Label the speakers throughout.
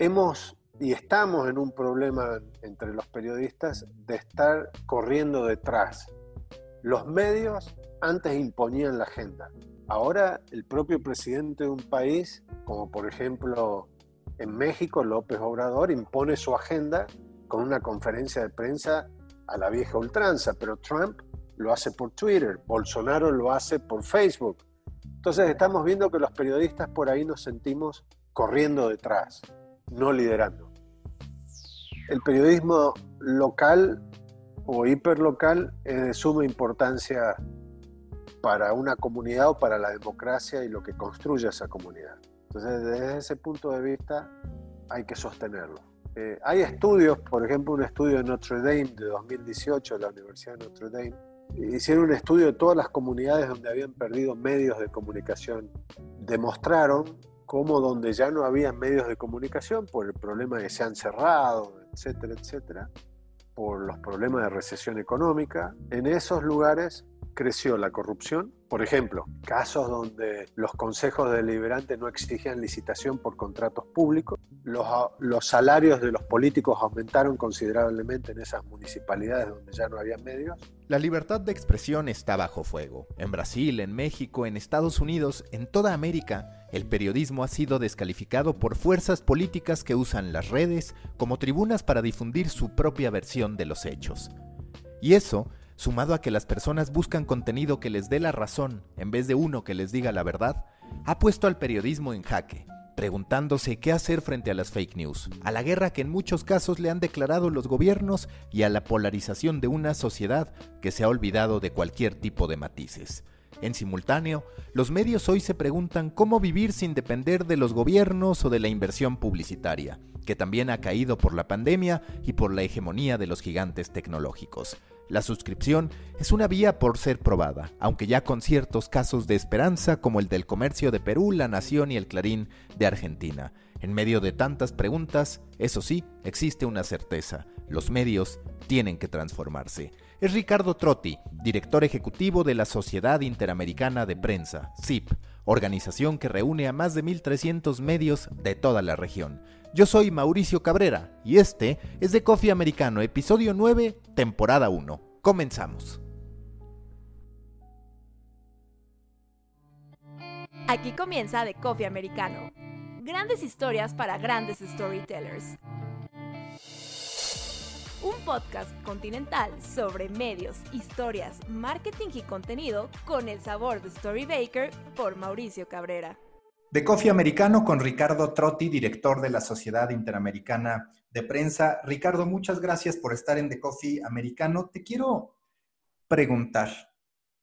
Speaker 1: hemos y estamos en un problema entre los periodistas de estar corriendo detrás. Los medios antes imponían la agenda. Ahora el propio presidente de un país, como por ejemplo en México, López Obrador, impone su agenda con una conferencia de prensa a la vieja ultranza, pero Trump lo hace por Twitter, Bolsonaro lo hace por Facebook. Entonces estamos viendo que los periodistas por ahí nos sentimos corriendo detrás, no liderando. El periodismo local o hiperlocal es de suma importancia para una comunidad o para la democracia y lo que construye esa comunidad. Entonces, desde ese punto de vista, hay que sostenerlo. Eh, hay estudios, por ejemplo, un estudio de Notre Dame de 2018, de la Universidad de Notre Dame, hicieron un estudio de todas las comunidades donde habían perdido medios de comunicación. Demostraron cómo donde ya no había medios de comunicación por el problema de que se han cerrado, etcétera, etcétera, por los problemas de recesión económica, en esos lugares creció la corrupción. Por ejemplo, casos donde los consejos deliberantes no exigían licitación por contratos públicos, los, los, salarios de los políticos aumentaron considerablemente en esas municipalidades donde ya no había medios.
Speaker 2: La libertad de expresión está bajo fuego. En Brasil, en México, en Estados Unidos, en toda América, el periodismo ha sido descalificado por fuerzas políticas que usan las redes como tribunas para difundir su propia versión de los hechos. Y eso sumado a que las personas buscan contenido que les dé la razón en vez de uno que les diga la verdad, ha puesto al periodismo en jaque, preguntándose qué hacer frente a las fake news, a la guerra que en muchos casos le han declarado los gobiernos y a la polarización de una sociedad que se ha olvidado de cualquier tipo de matices. En simultáneo, los medios hoy se preguntan cómo vivir sin depender de los gobiernos o de la inversión publicitaria, que también ha caído por la pandemia y por la hegemonía de los gigantes tecnológicos. La suscripción es una vía por ser probada, aunque ya con ciertos casos de esperanza como el del comercio de Perú, La Nación y el Clarín de Argentina. En medio de tantas preguntas, eso sí, existe una certeza, los medios tienen que transformarse. Es Ricardo Trotti, director ejecutivo de la Sociedad Interamericana de Prensa, CIP, organización que reúne a más de 1.300 medios de toda la región. Yo soy Mauricio Cabrera y este es de Coffee Americano, episodio 9, temporada 1. Comenzamos.
Speaker 3: Aquí comienza The Coffee Americano. Grandes historias para grandes storytellers. Un podcast continental sobre medios, historias, marketing y contenido con el sabor de Story Baker por Mauricio Cabrera.
Speaker 2: De Coffee Americano con Ricardo Trotti, director de la Sociedad Interamericana de Prensa. Ricardo, muchas gracias por estar en The Coffee Americano. Te quiero preguntar,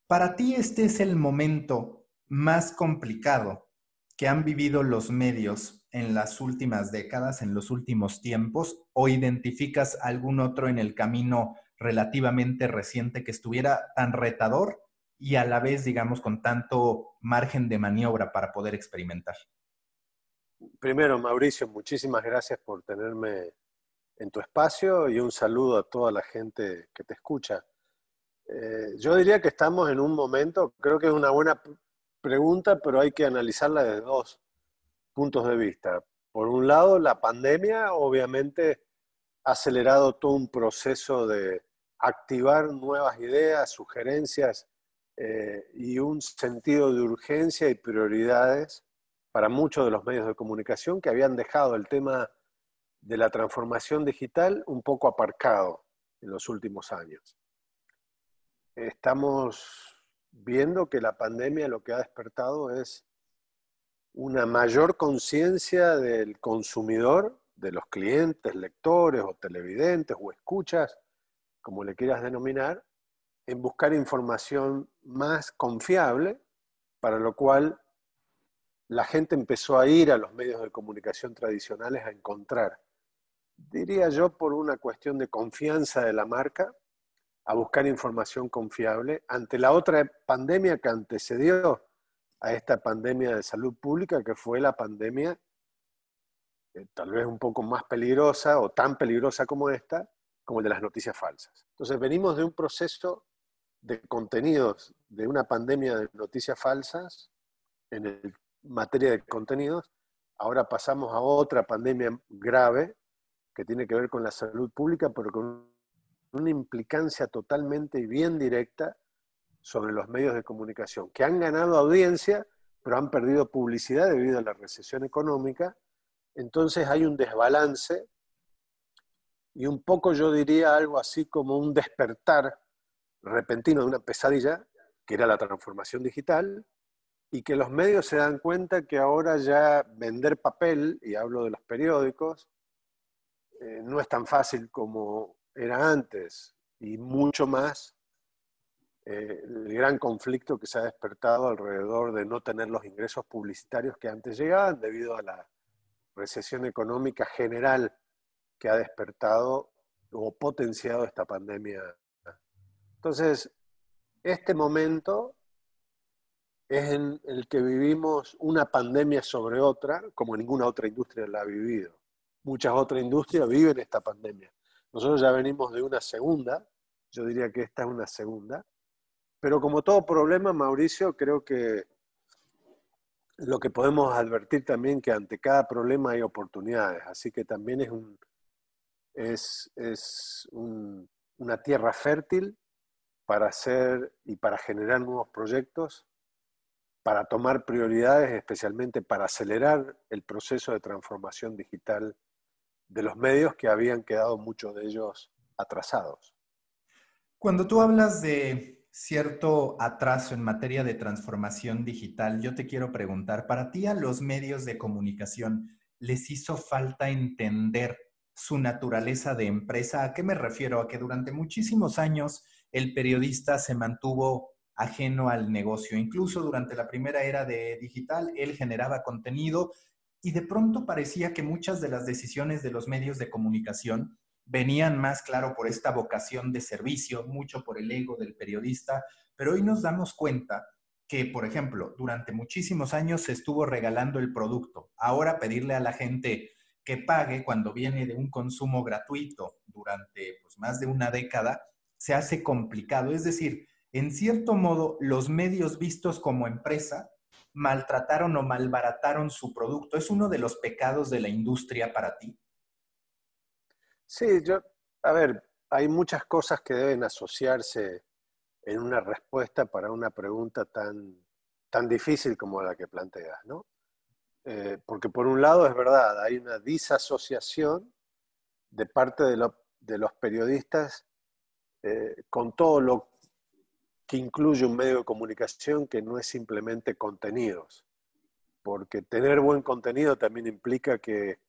Speaker 2: ¿para ti este es el momento más complicado que han vivido los medios en las últimas décadas, en los últimos tiempos, o identificas algún otro en el camino relativamente reciente que estuviera tan retador y a la vez, digamos, con tanto margen de maniobra para poder experimentar?
Speaker 1: Primero, Mauricio, muchísimas gracias por tenerme en tu espacio y un saludo a toda la gente que te escucha. Eh, yo diría que estamos en un momento, creo que es una buena pregunta, pero hay que analizarla desde dos puntos de vista. Por un lado, la pandemia obviamente ha acelerado todo un proceso de activar nuevas ideas, sugerencias eh, y un sentido de urgencia y prioridades para muchos de los medios de comunicación que habían dejado el tema de la transformación digital un poco aparcado en los últimos años. Estamos viendo que la pandemia lo que ha despertado es una mayor conciencia del consumidor, de los clientes, lectores o televidentes o escuchas, como le quieras denominar, en buscar información más confiable, para lo cual la gente empezó a ir a los medios de comunicación tradicionales a encontrar, diría yo, por una cuestión de confianza de la marca, a buscar información confiable ante la otra pandemia que antecedió a esta pandemia de salud pública, que fue la pandemia eh, tal vez un poco más peligrosa o tan peligrosa como esta, como el de las noticias falsas. Entonces venimos de un proceso de contenidos de una pandemia de noticias falsas en materia de contenidos ahora pasamos a otra pandemia grave que tiene que ver con la salud pública, pero con una implicancia totalmente y bien directa sobre los medios de comunicación, que han ganado audiencia, pero han perdido publicidad debido a la recesión económica. Entonces hay un desbalance y un poco yo diría algo así como un despertar repentino de una pesadilla, que era la transformación digital, y que los medios se dan cuenta que ahora ya vender papel, y hablo de los periódicos, eh, no es tan fácil como era antes, y mucho más eh, el gran conflicto que se ha despertado alrededor de no tener los ingresos publicitarios que antes llegaban debido a la recesión económica general que ha despertado o potenciado esta pandemia. Entonces, este momento es en el que vivimos una pandemia sobre otra, como ninguna otra industria la ha vivido. Muchas otras industrias viven esta pandemia. Nosotros ya venimos de una segunda, yo diría que esta es una segunda, pero como todo problema, Mauricio, creo que lo que podemos advertir también que ante cada problema hay oportunidades, así que también es, un, es, una tierra fértil para hacer y para generar nuevos proyectos, para tomar prioridades, especialmente para acelerar el proceso de transformación digital de los medios que habían quedado muchos de ellos atrasados.
Speaker 4: Cuando tú hablas de cierto atraso en materia de transformación digital, yo te quiero preguntar, para ti a los medios de comunicación les hizo falta entender su naturaleza de empresa. ¿A qué me refiero? A que durante muchísimos años el periodista se mantuvo ajeno al negocio. Incluso durante la primera era de digital, él generaba contenido y de pronto parecía que muchas de las decisiones de los medios de comunicación venían más claro por esta vocación de servicio, mucho por el ego del periodista, pero hoy nos damos cuenta que, por ejemplo, durante muchísimos años se estuvo regalando el producto. Ahora pedirle a la gente que pague cuando viene de un consumo gratuito durante pues, más de una década se hace complicado. Es decir, en cierto modo, los medios vistos como empresa maltrataron o malbarataron su producto. ¿Es uno de los pecados de la industria para ti?
Speaker 1: Sí, yo, a ver, hay muchas cosas que deben asociarse en una respuesta para una pregunta tan, tan difícil como la que planteas, ¿no? Eh, porque por un lado es verdad, hay una disasociación de parte de, los periodistas eh, con todo lo que incluye un medio de comunicación que no es simplemente contenidos, porque tener buen contenido también implica que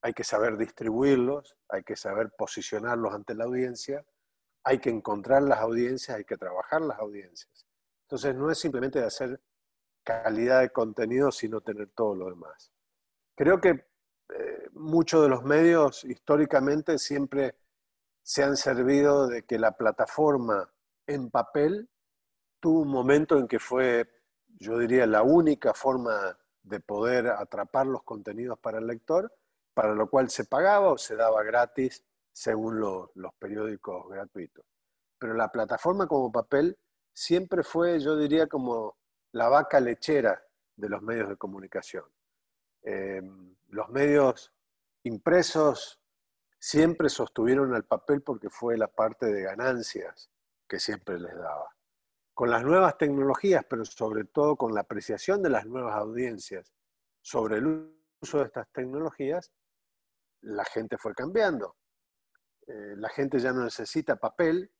Speaker 1: hay que saber distribuirlos, hay que saber posicionarlos ante la audiencia, hay que encontrar las audiencias, hay que trabajar las audiencias. Entonces no es simplemente de hacer calidad de contenido, sino tener todo lo demás. Creo que eh, muchos de los medios históricamente siempre se han servido de que la plataforma en papel tuvo un momento en que fue, yo diría, la única forma de poder atrapar los contenidos para el lector, para lo cual se pagaba o se daba gratis según los periódicos gratuitos. Pero la plataforma como papel siempre fue, yo diría, como la vaca lechera de los medios de comunicación. Eh, los medios impresos siempre sostuvieron al papel porque fue la parte de ganancias que siempre les daba con las nuevas tecnologías, pero sobre todo con la apreciación de las nuevas audiencias sobre el uso de estas tecnologías, la gente fue cambiando. Eh, la gente ya no necesita papel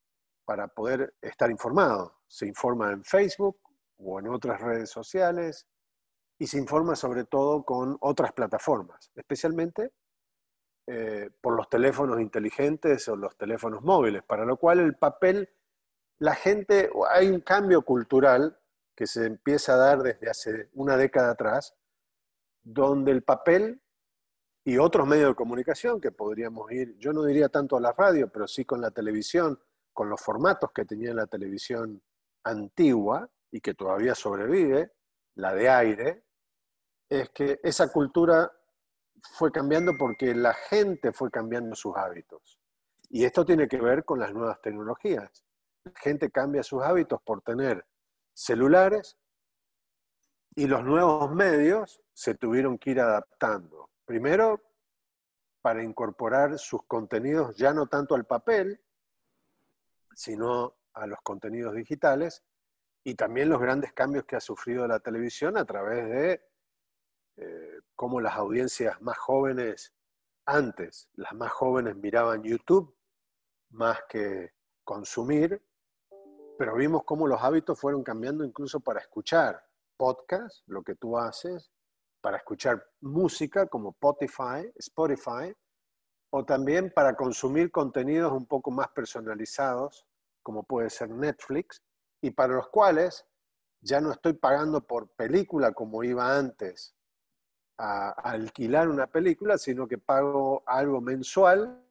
Speaker 1: para poder estar informado. Se informa en Facebook o en otras redes sociales y se informa sobre todo con otras plataformas, especialmente eh, por los teléfonos inteligentes o los teléfonos móviles, para lo cual el papel la gente, hay un cambio cultural que se empieza a dar desde hace una década atrás, donde el papel y otros medios de comunicación que podríamos ir, yo no diría tanto a la radio, pero sí con la televisión, con los formatos que tenía la televisión antigua y que todavía sobrevive, la de aire, es que esa cultura fue cambiando porque la gente fue cambiando sus hábitos. Y esto tiene que ver con las nuevas tecnologías gente cambia sus hábitos por tener celulares Y los nuevos medios se tuvieron que ir adaptando. Primero, para incorporar sus contenidos ya no tanto al papel, sino a los contenidos digitales, y también los grandes cambios que ha sufrido la televisión a través de eh, cómo las audiencias más jóvenes, antes, las más jóvenes miraban YouTube más que consumir, pero vimos cómo los hábitos fueron cambiando incluso para escuchar podcast, lo que tú haces, para escuchar música como Spotify, Spotify, o también para consumir contenidos un poco más personalizados, como puede ser Netflix, y para los cuales ya no estoy pagando por película como iba antes a, alquilar una película, sino que pago algo mensual,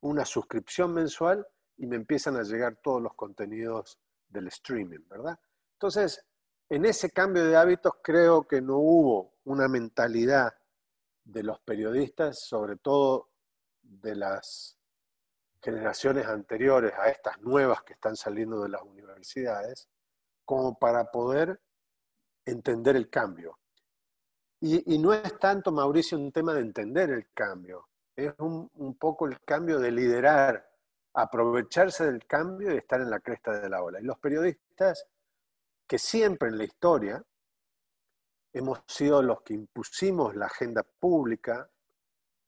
Speaker 1: una suscripción mensual, y me empiezan a llegar todos los contenidos del streaming, ¿verdad? Entonces, en ese cambio de hábitos creo que no hubo una mentalidad de los periodistas, sobre todo de las generaciones anteriores a estas nuevas que están saliendo de las universidades, como para poder entender el cambio. Y, no es tanto, Mauricio, un tema de entender el cambio, es un, poco el cambio de liderar, aprovecharse del cambio y estar en la cresta de la ola. Y los periodistas, que siempre en la historia hemos sido los que impusimos la agenda pública,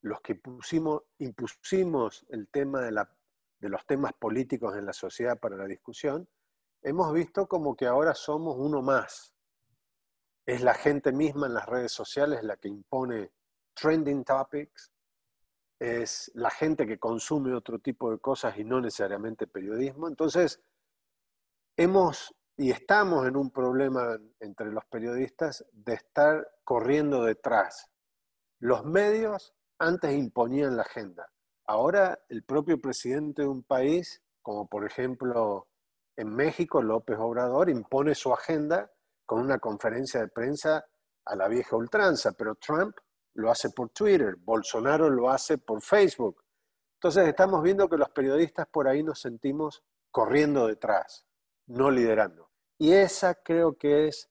Speaker 1: los que pusimos, impusimos el tema de los temas políticos en la sociedad para la discusión, hemos visto como que ahora somos uno más. Es la gente misma en las redes sociales la que impone trending topics, es la gente que consume otro tipo de cosas y no necesariamente periodismo. Entonces, hemos y estamos en un problema entre los periodistas de estar corriendo detrás. Los medios antes imponían la agenda. Ahora el propio presidente de un país, como por ejemplo en México, López Obrador, impone su agenda con una conferencia de prensa a la vieja ultranza, pero Trump lo hace por Twitter, Bolsonaro lo hace por Facebook. Entonces estamos viendo que los periodistas por ahí nos sentimos corriendo detrás, no liderando. Y esa creo que es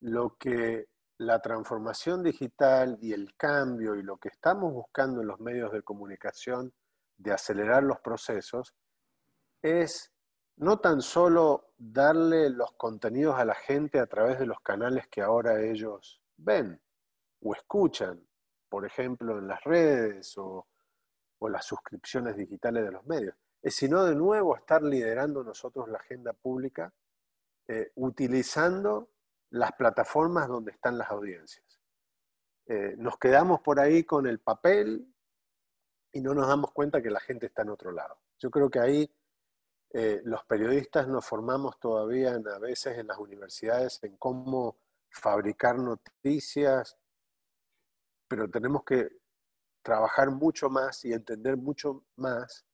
Speaker 1: lo que la transformación digital y el cambio y lo que estamos buscando en los medios de comunicación de acelerar los procesos es no tan solo darle los contenidos a la gente a través de los canales que ahora ellos ven o escuchan, por ejemplo, en las redes o, las suscripciones digitales de los medios, sino de nuevo estar liderando nosotros la agenda pública eh, utilizando las plataformas donde están las audiencias. Eh, nos quedamos por ahí con el papel y no nos damos cuenta que la gente está en otro lado. Yo creo que ahí eh, los periodistas nos formamos todavía a veces en las universidades en cómo fabricar noticias, pero tenemos que trabajar mucho más y entender mucho más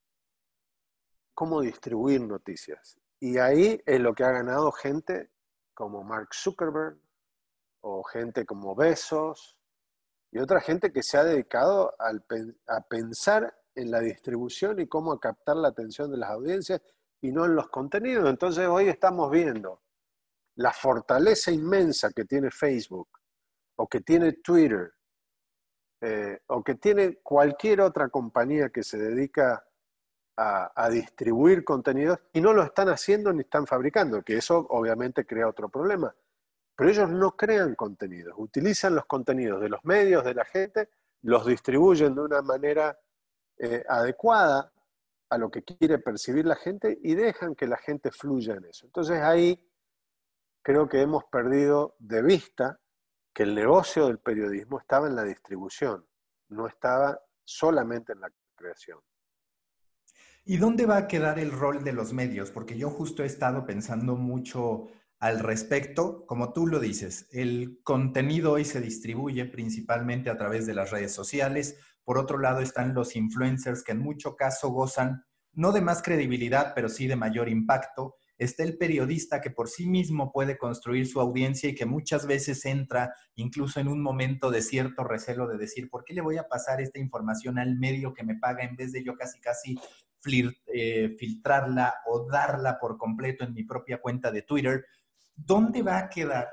Speaker 1: cómo distribuir noticias. Y ahí es lo que ha ganado gente como Mark Zuckerberg o gente como Besos y otra gente que se ha dedicado a pensar en la distribución y cómo captar la atención de las audiencias y no en los contenidos. Entonces hoy estamos viendo la fortaleza inmensa que tiene Facebook o que tiene Twitter eh, o que tiene cualquier otra compañía que se dedica a, distribuir contenidos y no lo están haciendo ni están fabricando, que eso obviamente crea otro problema. Pero ellos no crean contenidos, utilizan los contenidos de los medios, de la gente, los distribuyen de una manera eh, adecuada a lo que quiere percibir la gente y dejan que la gente fluya en eso. Entonces ahí creo que hemos perdido de vista que el negocio del periodismo estaba en la distribución, no estaba solamente en la creación.
Speaker 4: ¿Y dónde va a quedar el rol de los medios? Porque yo justo he estado pensando mucho al respecto. Como tú lo dices, el contenido hoy se distribuye principalmente a través de las redes sociales. Por otro lado están los influencers que en mucho caso gozan no de más credibilidad, pero sí de mayor impacto. Está el periodista que por sí mismo puede construir su audiencia y que muchas veces entra incluso en un momento de cierto recelo de decir, ¿por qué le voy a pasar esta información al medio que me paga en vez de yo casi casi eh, filtrarla o darla por completo en mi propia cuenta de Twitter, ¿dónde va a quedar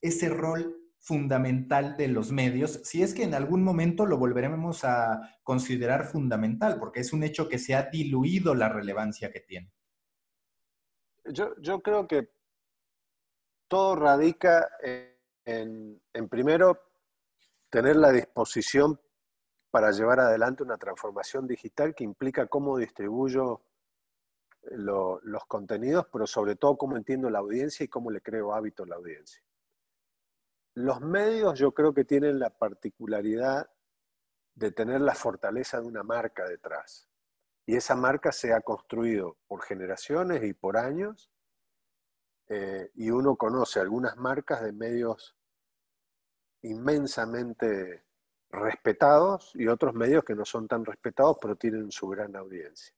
Speaker 4: ese rol fundamental de los medios, si es que en algún momento lo volveremos a considerar fundamental, porque es un hecho que se ha diluido la relevancia que tiene.
Speaker 1: Yo, creo que todo radica en, primero, tener la disposición para llevar adelante una transformación digital que implica cómo distribuyo los contenidos, pero sobre todo cómo entiendo la audiencia y cómo le creo hábito a la audiencia. Los medios yo creo que tienen la particularidad de tener la fortaleza de una marca detrás. Y esa marca se ha construido por generaciones y por años. Eh, y uno conoce algunas marcas de medios inmensamente respetados y otros medios que no son tan respetados, pero tienen su gran audiencia.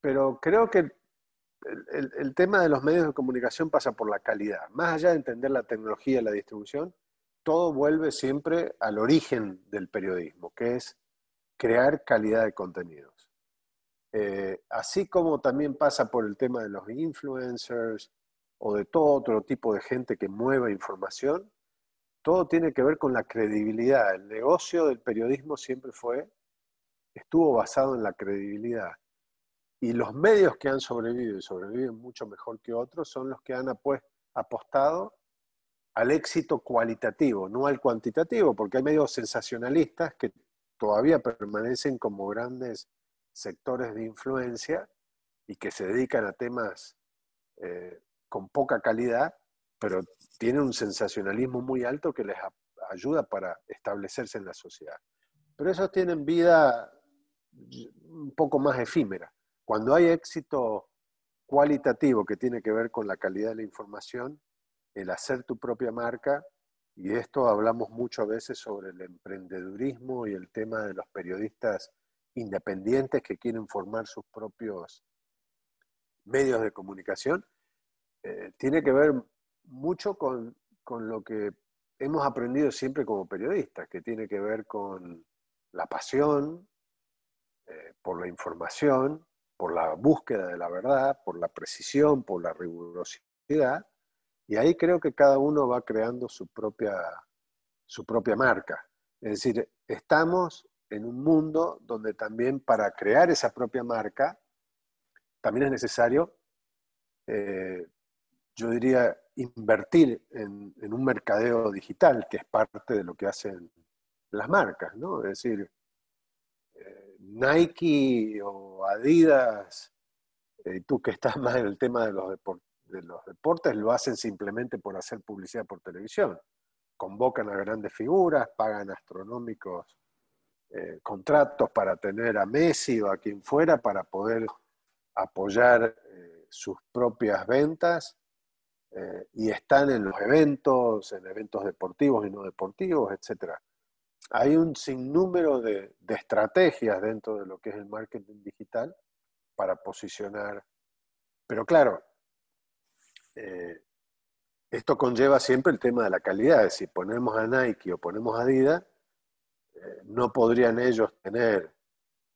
Speaker 1: Pero creo que el, tema de los medios de comunicación pasa por la calidad. Más allá de entender la tecnología y la distribución, todo vuelve siempre al origen del periodismo, que es crear calidad de contenidos. Eh, así como también pasa por el tema de los influencers o de todo otro tipo de gente que mueve información, todo tiene que ver con la credibilidad. El negocio del periodismo siempre fue, estuvo basado en la credibilidad. Y los medios que han sobrevivido y sobreviven mucho mejor que otros son los que han apostado al éxito cualitativo, no al cuantitativo, porque hay medios sensacionalistas que todavía permanecen como grandes sectores de influencia y que se dedican a temas eh, con poca calidad, pero tienen un sensacionalismo muy alto que les ayuda para establecerse en la sociedad. Pero esos tienen vida un poco más efímera. Cuando hay éxito cualitativo que tiene que ver con la calidad de la información, el hacer tu propia marca, y esto hablamos mucho a veces sobre el emprendedurismo y el tema de los periodistas independientes que quieren formar sus propios medios de comunicación, eh, tiene que ver mucho con, lo que hemos aprendido siempre como periodistas, que tiene que ver con la pasión eh, por la información, por la búsqueda de la verdad, por la precisión, por la rigurosidad, y ahí creo que cada uno va creando su propia, su propia marca. Es decir, estamos en un mundo donde también para crear esa propia marca, también es necesario, eh, yo diría, invertir en, en, un mercadeo digital, que es parte de lo que hacen las marcas, ¿no? Es decir, Nike o Adidas, eh, tú que estás más en el tema de los, los deportes, lo hacen simplemente por hacer publicidad por televisión. Convocan a grandes figuras, pagan astronómicos eh, contratos para tener a Messi o a quien fuera para poder apoyar eh, sus propias ventas y están en los eventos, en eventos deportivos y no deportivos, etcétera hay un sinnúmero de, estrategias dentro de lo que es el marketing digital para posicionar. Pero claro, eh, esto conlleva siempre el tema de la calidad. Si ponemos a Nike o ponemos a Adidas, eh, no podrían ellos tener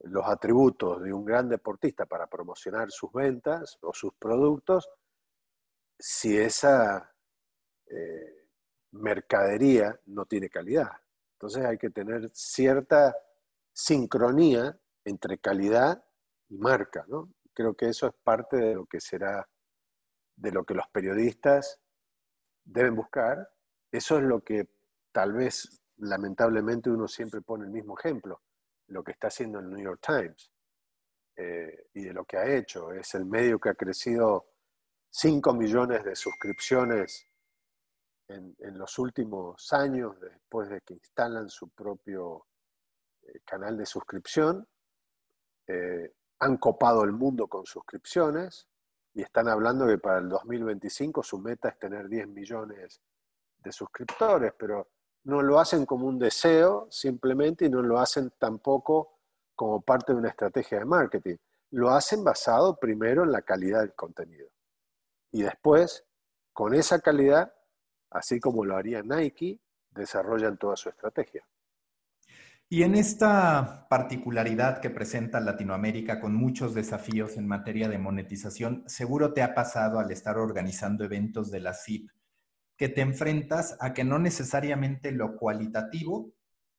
Speaker 1: los atributos de un gran deportista para promocionar sus ventas o sus productos si esa eh, mercadería no tiene calidad. Entonces hay que tener cierta sincronía entre calidad y marca, ¿no? Creo que eso es parte de lo que será, de lo que los periodistas deben buscar. Eso es lo que tal vez, lamentablemente, uno siempre pone el mismo ejemplo, lo que está haciendo el New York Times eh, y de lo que ha hecho. Es el medio que ha crecido 5 millones de suscripciones en, los últimos años, después de que instalan su propio eh, canal de suscripción, eh, han copado el mundo con suscripciones y están hablando que para el 2025 su meta es tener 10 millones de suscriptores, pero no lo hacen como un deseo simplemente y no lo hacen tampoco como parte de una estrategia de marketing. Lo hacen basado primero en la calidad del contenido. Y después, con esa calidad, así como lo haría Nike, desarrollan toda su estrategia.
Speaker 4: Y en esta particularidad que presenta Latinoamérica con muchos desafíos en materia de monetización, seguro te ha pasado al estar organizando eventos de la CIP que te enfrentas a que no necesariamente lo cualitativo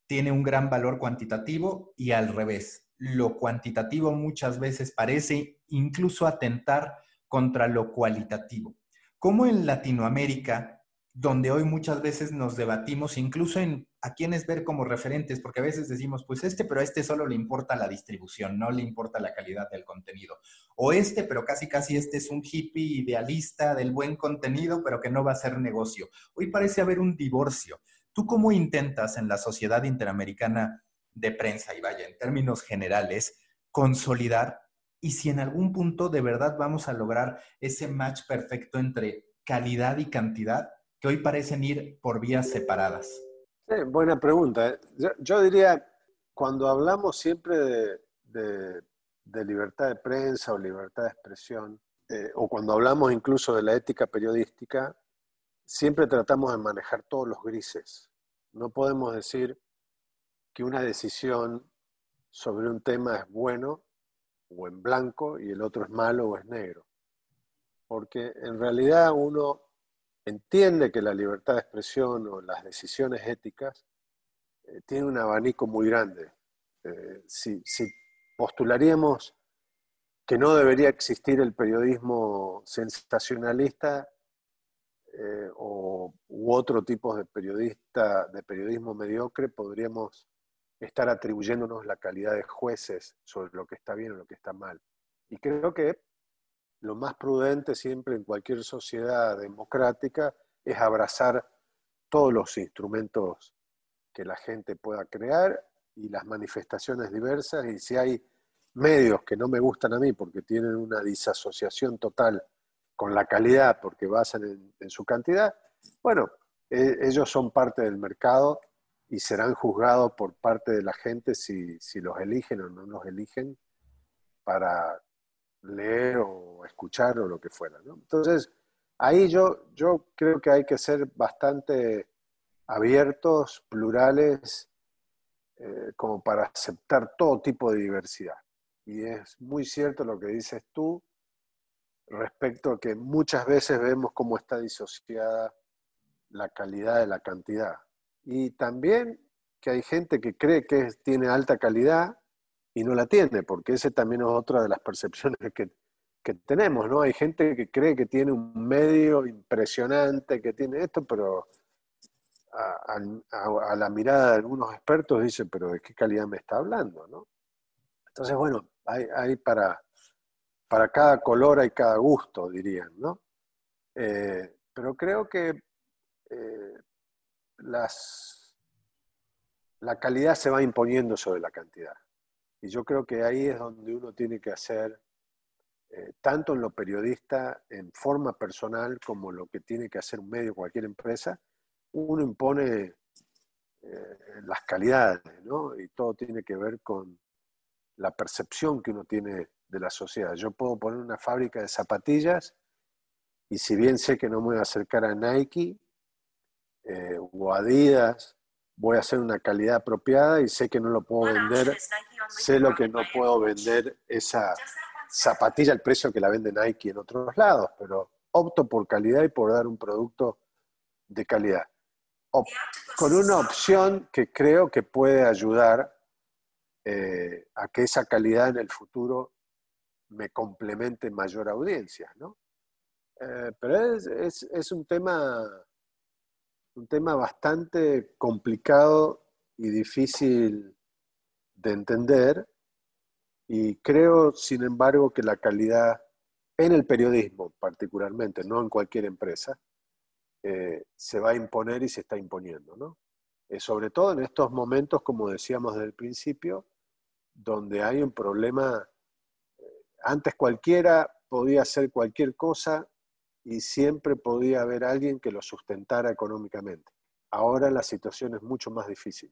Speaker 4: tiene un gran valor cuantitativo y al revés. Lo cuantitativo muchas veces parece incluso atentar contra lo cualitativo. Como en Latinoamérica, donde hoy muchas veces nos debatimos incluso en a quiénes ver como referentes, porque a veces decimos, pues este, pero este solo le importa la distribución, no le importa la calidad del contenido. O este, pero casi casi este es un hippie idealista del buen contenido, pero que no va a ser negocio. Hoy parece haber un divorcio. ¿Tú cómo intentas en la sociedad interamericana de prensa, y vaya, en términos generales, consolidar y si en algún punto de verdad vamos a lograr ese match perfecto entre calidad y cantidad que hoy parecen ir por vías separadas?
Speaker 1: buena pregunta. ¿eh? Yo, diría, cuando hablamos siempre de, libertad de prensa o libertad de expresión, eh, o cuando hablamos incluso de la ética periodística, siempre tratamos de manejar todos los grises. No podemos decir que una decisión sobre un tema es bueno o en blanco y el otro es malo o es negro. Porque en realidad uno entiende que la libertad de expresión o las decisiones éticas eh, tiene un abanico muy grande. Eh, si, postularíamos que no debería existir el periodismo sensacionalista eh, o, u otro tipo de periodista, de periodismo mediocre, podríamos estar atribuyéndonos la calidad de jueces sobre lo que está bien o lo que está mal. Y creo que lo más prudente siempre en cualquier sociedad democrática es abrazar todos los instrumentos que la gente pueda crear y las manifestaciones diversas y si hay medios que no me gustan a mí porque tienen una disasociación total con la calidad porque basan en, su cantidad, bueno, e, ellos son parte del mercado y serán juzgados por parte de la gente si, si los eligen o no los eligen para leer o escuchar o lo que fuera. Entonces, ahí yo, yo creo que hay que ser bastante abiertos, plurales, eh, como para aceptar todo tipo de diversidad. Y es muy cierto lo que dices tú respecto a que muchas veces vemos cómo está disociada la calidad de la cantidad. Y también que hay gente que cree que tiene alta calidad y no la tiene, porque ese también es otra de las percepciones que, tenemos, ¿no? Hay gente que cree que tiene un medio impresionante, que tiene esto, pero a, la mirada de algunos expertos dice, pero ¿de qué calidad me está hablando, no? Entonces, bueno, hay, para, para cada color hay cada gusto, dirían, ¿no? Eh, pero creo que eh, las, la calidad se va imponiendo sobre la cantidad. Y yo creo que ahí es donde uno tiene que hacer, eh, tanto en lo periodista, en forma personal, como lo que tiene que hacer un medio, cualquier empresa, uno impone eh, las calidades, ¿no? Y todo tiene que ver con la percepción que uno tiene de la sociedad. Yo puedo poner una fábrica de zapatillas y si bien sé que no me voy a acercar a Nike eh, o Adidas, voy a hacer una calidad apropiada y sé que no lo puedo vender sé lo que no puedo vender esa zapatilla al precio que la vende Nike en otros lados, pero opto por calidad y por dar un producto de calidad. con una opción que creo que puede ayudar eh, a que esa calidad en el futuro me complemente mayor audiencia, ¿no? Eh, pero es, es, un tema un tema bastante complicado y difícil de entender y creo, sin embargo, que la calidad en el periodismo particularmente, no en cualquier empresa, eh, se va a imponer y se está imponiendo, ¿no? Eh, sobre todo en estos momentos, como decíamos desde el principio, donde hay un problema, eh, antes cualquiera podía hacer cualquier cosa y siempre podía haber alguien que lo sustentara económicamente. Ahora la situación es mucho más difícil.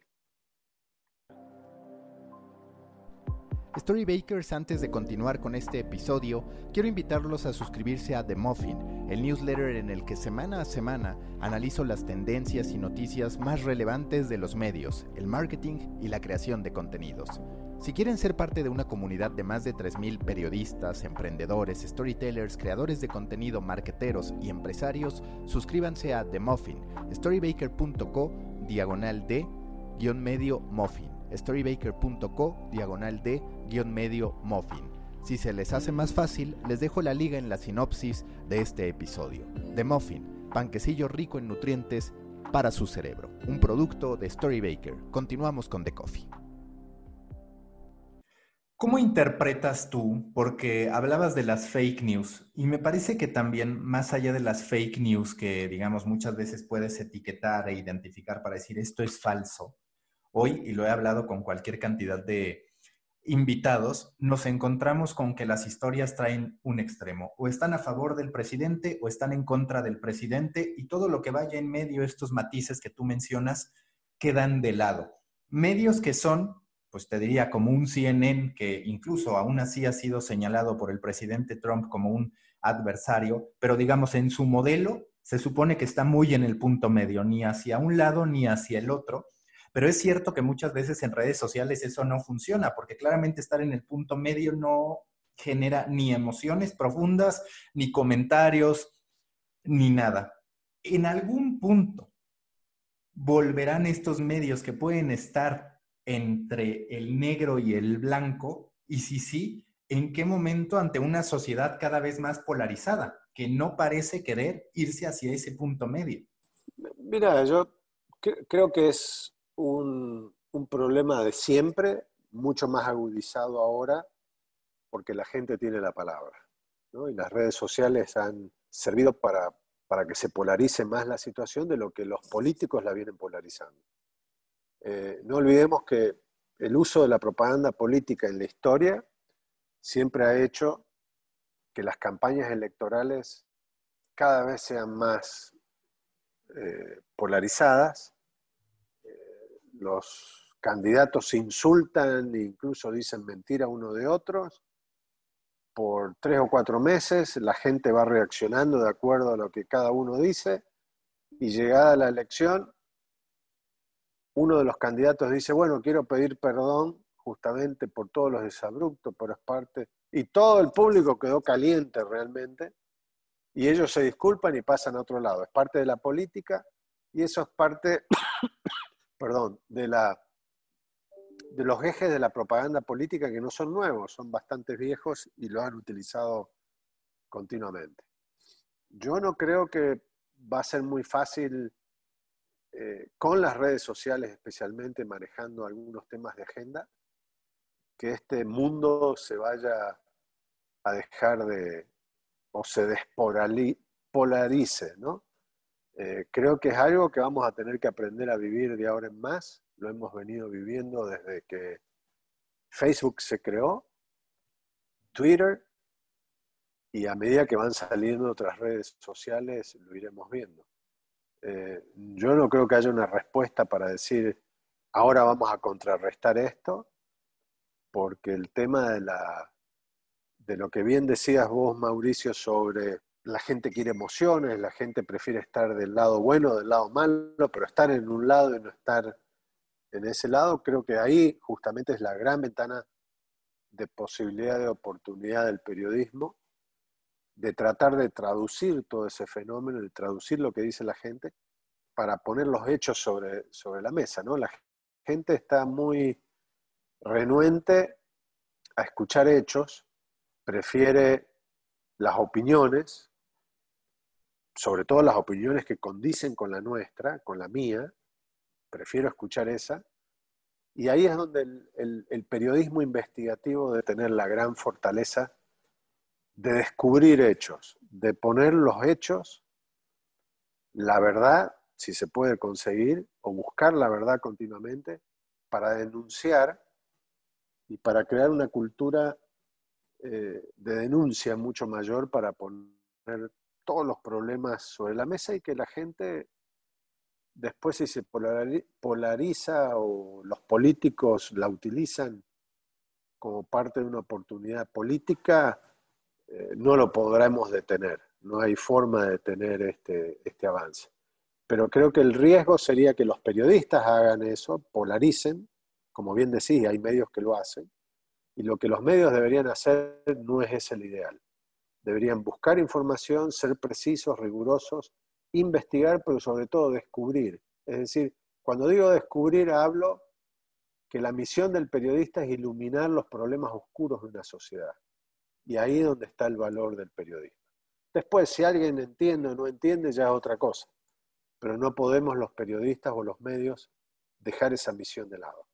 Speaker 4: Storybakers, antes de continuar con este episodio, quiero invitarlos a suscribirse a The Muffin, el newsletter en el que semana a semana analizo las tendencias y noticias más relevantes de los medios, el marketing y la creación de contenidos. Si quieren ser parte de una comunidad de más de 3.000 periodistas, emprendedores, storytellers, creadores de contenido, marketeros y empresarios, suscríbanse a The Muffin, storybaker.co, diagonal de, guion medio muffin storybaker.co diagonal de guion medio muffin. Si se les hace más fácil, les dejo la liga en la sinopsis de este episodio. The Muffin, panquecillo rico en nutrientes para su cerebro. Un producto de Storybaker. Continuamos con The Coffee. ¿Cómo interpretas tú? Porque hablabas de las fake news y me parece que también más allá de las fake news que digamos muchas veces puedes etiquetar e identificar para decir esto es falso, hoy, y lo he hablado con cualquier cantidad de invitados, nos encontramos con que las historias traen un extremo. O están a favor del presidente o están en contra del presidente y todo lo que vaya en medio, estos matices que tú mencionas, quedan de lado. Medios que son, pues te diría, como un CNN, que incluso aún así ha sido señalado por el presidente Trump como un adversario, pero digamos en su modelo se supone que está muy en el punto medio, ni hacia un lado ni hacia el otro pero es cierto que muchas veces en redes sociales eso no funciona, porque claramente estar en el punto medio no genera ni emociones profundas, ni comentarios, ni nada. En algún punto volverán estos medios que pueden estar entre el negro y el blanco, y si sí, ¿en qué momento ante una sociedad cada vez más polarizada, que no parece querer irse hacia ese punto medio?
Speaker 1: Mira, yo creo que es un, problema de siempre, mucho más agudizado ahora, porque la gente tiene la palabra. Y las redes sociales han servido para, para, que se polarice más la situación de lo que los políticos la vienen polarizando. Eh, no olvidemos que el uso de la propaganda política en la historia siempre ha hecho que las campañas electorales cada vez sean más eh, polarizadas los candidatos insultan e incluso dicen mentira uno de otros. Por tres o cuatro meses la gente va reaccionando de acuerdo a lo que cada uno dice y llegada la elección, uno de los candidatos dice, bueno, quiero pedir perdón justamente por todos los desabruptos, por es parte, y todo el público quedó caliente realmente, y ellos se disculpan y pasan a otro lado. Es parte de la política y eso es parte perdón, de, la, de los ejes de la propaganda política que no son nuevos, son bastante viejos y lo han utilizado continuamente. Yo no creo que va a ser muy fácil eh, con las redes sociales especialmente manejando algunos temas de agenda, que este mundo se vaya a dejar de, o se despolarice, ¿no? Eh, creo que es algo que vamos a tener que aprender a vivir de ahora en más. Lo hemos venido viviendo desde que Facebook se creó, Twitter, y a medida que van saliendo otras redes sociales lo iremos viendo. Eh, yo no creo que haya una respuesta para decir, ahora vamos a contrarrestar esto, porque el tema de, la, de lo que bien decías vos, Mauricio, sobre la gente quiere emociones, la gente prefiere estar del lado bueno, del lado malo, pero estar en un lado y no estar en ese lado, creo que ahí justamente es la gran ventana de posibilidad de oportunidad del periodismo, de tratar de traducir todo ese fenómeno, de traducir lo que dice la gente, para poner los hechos sobre, sobre la mesa. ¿no? La gente está muy renuente a escuchar hechos, prefiere las opiniones, sobre todo las opiniones que condicen con la nuestra, con la mía, prefiero escuchar esa, y ahí es donde el, periodismo investigativo debe tener la gran fortaleza de descubrir hechos, de poner los hechos, la verdad, si se puede conseguir, o buscar la verdad continuamente, para denunciar y para crear una cultura eh, de denuncia mucho mayor para poner todos los problemas sobre la mesa y que la gente después si se polariza o los políticos la utilizan como parte de una oportunidad política, eh, no lo podremos detener. No hay forma de detener este, este avance. Pero creo que el riesgo sería que los periodistas hagan eso, polaricen, como bien decís, hay medios que lo hacen, y lo que los medios deberían hacer no es ese el ideal. Deberían buscar información, ser precisos, rigurosos, investigar, pero sobre todo descubrir. Es decir, cuando digo descubrir, hablo que la misión del periodista es iluminar los problemas oscuros de una sociedad. Y ahí es donde está el valor del periodismo. Después, si alguien entiende o no entiende, ya es otra cosa. Pero no podemos los periodistas o los medios dejar esa misión de lado.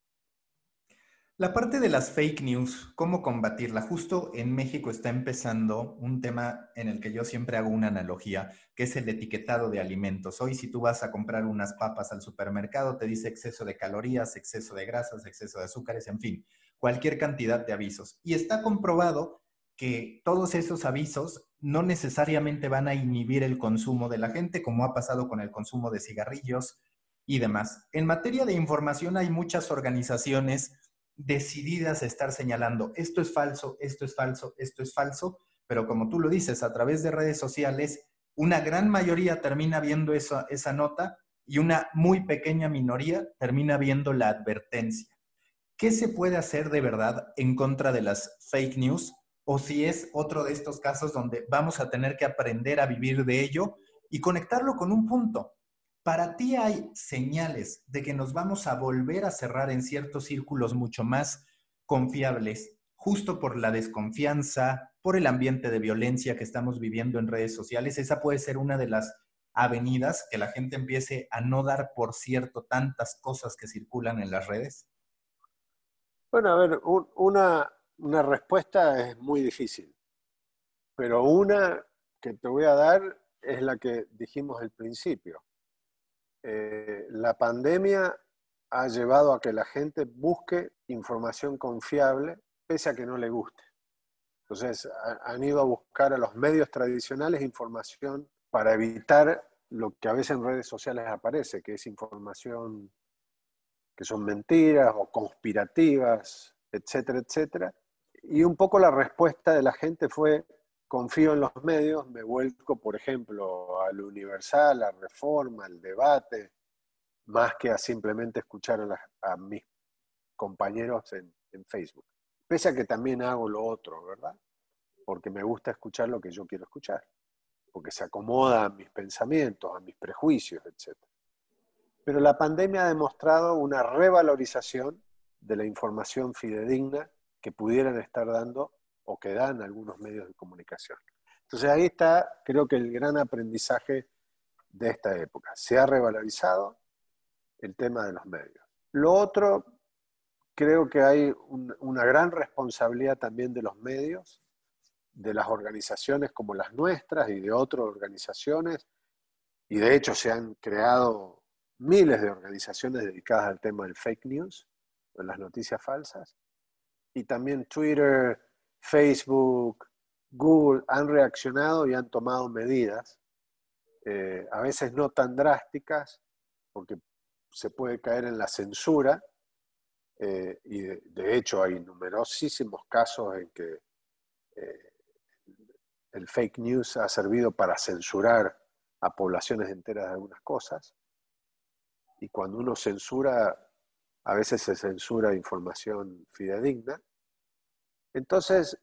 Speaker 4: La parte de las fake news, ¿cómo combatirla? Justo en México está empezando un tema en el que yo siempre hago una analogía, que es el etiquetado de alimentos. Hoy si tú vas a comprar unas papas al supermercado, te dice exceso de calorías, exceso de grasas, exceso de azúcares, en fin, cualquier cantidad de avisos. Y está comprobado que todos esos avisos no necesariamente van a inhibir el consumo de la gente, como ha pasado con el consumo de cigarrillos y demás. En materia de información hay muchas organizaciones decididas a estar señalando esto es falso, esto es falso, esto es falso, pero como tú lo dices, a través de redes sociales, una gran mayoría termina viendo esa, esa nota y una muy pequeña minoría termina viendo la advertencia. ¿Qué se puede hacer de verdad en contra de las fake news? O si es otro de estos casos donde vamos a tener que aprender a vivir de ello y conectarlo con un punto. ¿Para ti hay señales de que nos vamos a volver a cerrar en ciertos círculos mucho más confiables, justo por la desconfianza, por el ambiente de violencia que estamos viviendo en redes sociales? Esa puede ser una de las avenidas que la gente empiece a no dar por cierto tantas cosas que circulan en las redes?
Speaker 1: Bueno, a ver, una, una respuesta es muy difícil, pero una que te voy a dar es la que dijimos al principio. Eh, la pandemia ha llevado a que la gente busque información confiable, pese a que no le guste. Entonces, han ido a buscar a los medios tradicionales información para evitar lo que a veces en redes sociales aparece, que es información que son mentiras o conspirativas, etcétera, etcétera. Y un poco la respuesta de la gente fue, confío en los medios, me vuelco, por ejemplo, al Universal, a Reforma, al debate, más que a simplemente escuchar a, mis compañeros en, en, Facebook. Pese a que también hago lo otro, ¿verdad? Porque me gusta escuchar lo que yo quiero escuchar, porque se acomoda a mis pensamientos, a mis prejuicios, etc. Pero la pandemia ha demostrado una revalorización de la información fidedigna que pudieran estar dando o que dan algunos medios de comunicación. Entonces ahí está, creo que el gran aprendizaje de esta época. Se ha revalorizado el tema de los medios. Lo otro, creo que hay una gran responsabilidad también de los medios, de las organizaciones como las nuestras y de otras organizaciones, y de hecho se han creado miles de organizaciones dedicadas al tema del fake news, de las noticias falsas, y también Twitter, Facebook, Google han reaccionado y han tomado medidas, eh, a veces no tan drásticas, porque se puede caer en la censura, eh, y de, hecho hay numerosísimos casos en que eh, el fake news ha servido para censurar a poblaciones enteras de algunas cosas, y cuando uno censura, a veces se censura información fidedigna, entonces,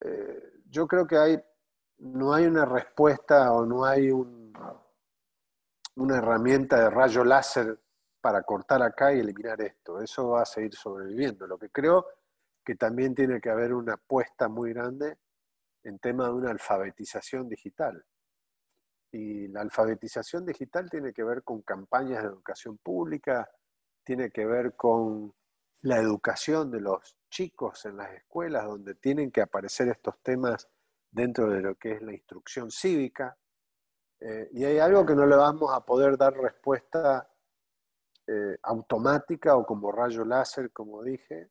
Speaker 1: eh, yo creo que no hay una respuesta o no hay una herramienta de rayo láser para cortar acá y eliminar esto. Eso va a seguir sobreviviendo. Lo que creo que también tiene que haber una apuesta muy grande en tema de una alfabetización digital. Y la alfabetización digital tiene que ver con campañas de educación pública, tiene que ver con la educación de los chicos en las escuelas, donde tienen que aparecer estos temas dentro de lo que es la instrucción cívica. Eh, y hay algo que no le vamos a poder dar respuesta eh, automática o como rayo láser, como dije,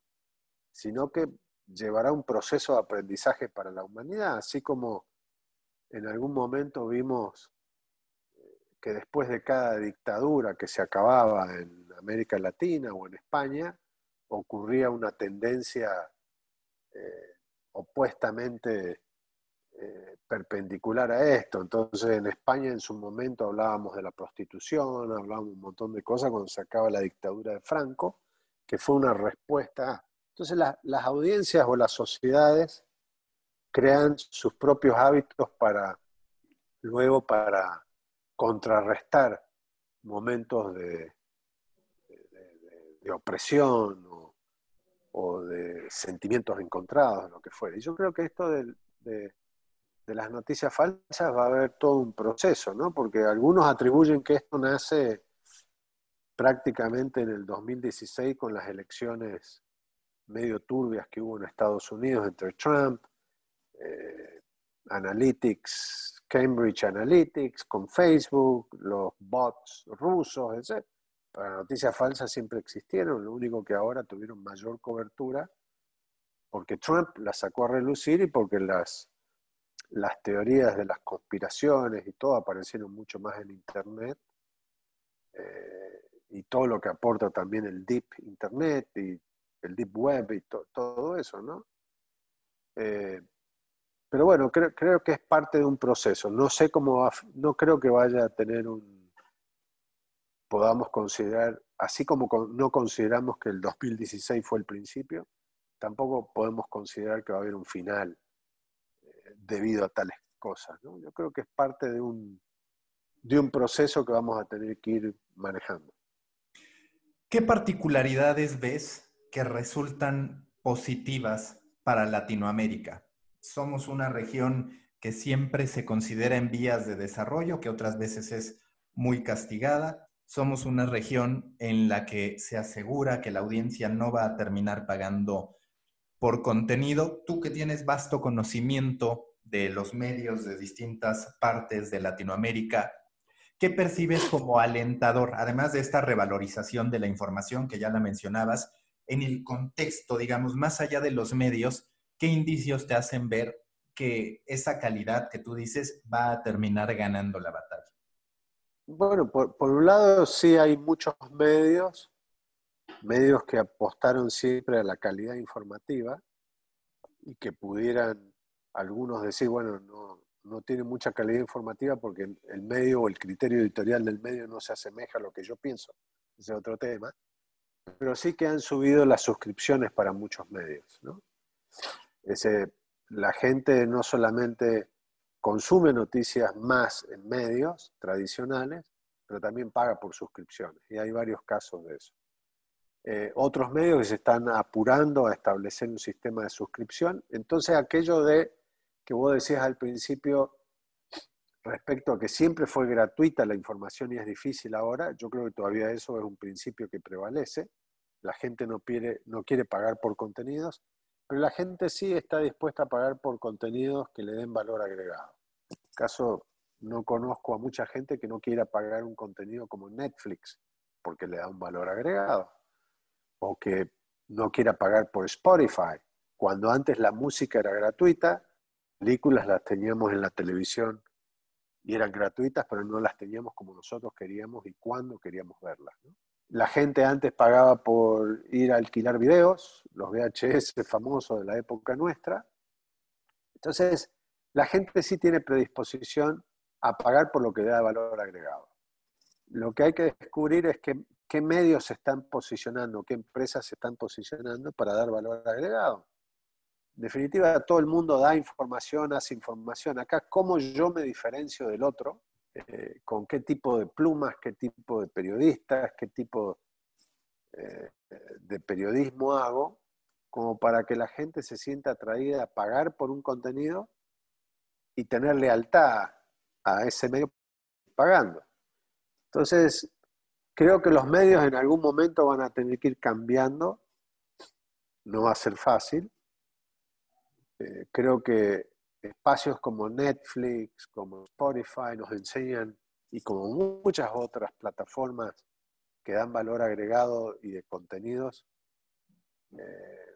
Speaker 1: sino que llevará un proceso de aprendizaje para la humanidad, así como en algún momento vimos eh, que después de cada dictadura que se acababa en América Latina o en España, ocurría una tendencia eh, opuestamente eh, perpendicular a esto. Entonces en España en su momento hablábamos de la prostitución, hablábamos un montón de cosas cuando se acaba la dictadura de Franco, que fue una respuesta. Entonces las audiencias o las sociedades crean sus propios hábitos para luego para contrarrestar momentos de, de, opresión o, de sentimientos encontrados, lo que fuera. Y yo creo que esto de, de, las noticias falsas va a haber todo un proceso, ¿no? Porque algunos atribuyen que esto nace prácticamente en el 2016 con las elecciones medio turbias que hubo en Estados Unidos entre Trump, eh, Analytics, Cambridge Analytics, con Facebook, los bots rusos, etc. Para noticias falsas siempre existieron, lo único que ahora tuvieron mayor cobertura porque Trump las sacó a relucir y porque las, las teorías de las conspiraciones y todo aparecieron mucho más en Internet. Eh, y todo lo que aporta también el Deep Internet y el Deep Web y todo eso, ¿no? Eh, pero bueno, creo, creo que es parte de un proceso. No sé cómo no creo que vaya a tener un, podamos considerar, así como no consideramos que el 2016 fue el principio, tampoco podemos considerar que va a haber un final eh, debido a tales cosas. Yo creo que es parte de un, de un proceso que vamos a tener que ir manejando.
Speaker 4: ¿Qué particularidades ves que resultan positivas para Latinoamérica? somos una región que siempre se considera en vías de desarrollo, que otras veces es muy castigada. Somos una región en la que se asegura que la audiencia no va a terminar pagando por contenido. Tú que tienes vasto conocimiento de los medios de distintas partes de Latinoamérica, ¿qué percibes como alentador, además de esta revalorización de la información que ya la mencionabas, en el contexto, digamos, más allá de los medios, ¿qué indicios te hacen ver que esa calidad que tú dices va a terminar ganando la batalla?
Speaker 1: Bueno, por, un lado sí hay muchos medios, medios que apostaron siempre a la calidad informativa y que pudieran algunos decir, bueno, no, no tiene mucha calidad informativa porque el medio o el criterio editorial del medio no se asemeja a lo que yo pienso. Ese es otro tema. Pero sí que han subido las suscripciones para muchos medios. ¿no? Ese, la gente no solamente consume noticias más en medios tradicionales, pero también paga por suscripciones. Y hay varios casos de eso. Eh, otros medios que se están apurando a establecer un sistema de suscripción. Entonces, aquello de que vos decías al principio respecto a que siempre fue gratuita la información y es difícil ahora, yo creo que todavía eso es un principio que prevalece. La gente no quiere, no quiere pagar por contenidos, pero la gente sí está dispuesta a pagar por contenidos que le den valor agregado. En caso, no conozco a mucha gente que no quiera pagar un contenido como Netflix porque le da un valor agregado. O que no quiera pagar por Spotify. Cuando antes la música era gratuita, películas las teníamos en la televisión y eran gratuitas, pero no las teníamos como nosotros queríamos y cuando queríamos verlas. ¿no? La gente antes pagaba por ir a alquilar videos, los VHS famosos de la época nuestra. Entonces, la gente sí tiene predisposición a pagar por lo que da valor agregado. Lo que hay que descubrir es qué medios se están posicionando, qué empresas se están posicionando para dar valor agregado. En definitiva, todo el mundo da información, hace información. Acá, ¿cómo yo me diferencio del otro? Eh, con qué tipo de plumas, qué tipo de periodistas, qué tipo eh, de periodismo hago, como para que la gente se sienta atraída a pagar por un contenido y tener lealtad a ese medio pagando. Entonces, creo que los medios en algún momento van a tener que ir cambiando, no va a ser fácil. Eh, creo que espacios como Netflix, como Spotify nos enseñan, y como muchas otras plataformas que dan valor agregado y de contenidos, eh,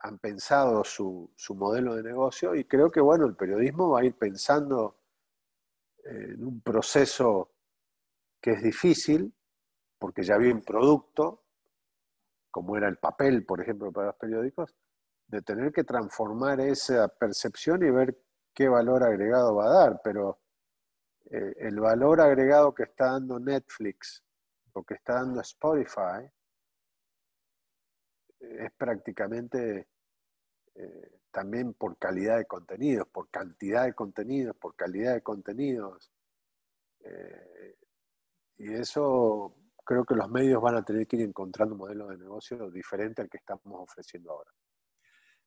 Speaker 1: han pensado su, modelo de negocio y creo que bueno, el periodismo va a ir pensando en un proceso que es difícil, porque ya había un producto, como era el papel, por ejemplo, para los periódicos, de tener que transformar esa percepción y ver qué valor agregado va a dar, pero eh, el valor agregado que está dando Netflix o que está dando Spotify es prácticamente eh, también por calidad de contenidos, por cantidad de contenidos, por calidad de contenidos. Eh, y eso creo que los medios van a tener que ir encontrando un modelo de negocio diferente al que estamos ofreciendo ahora.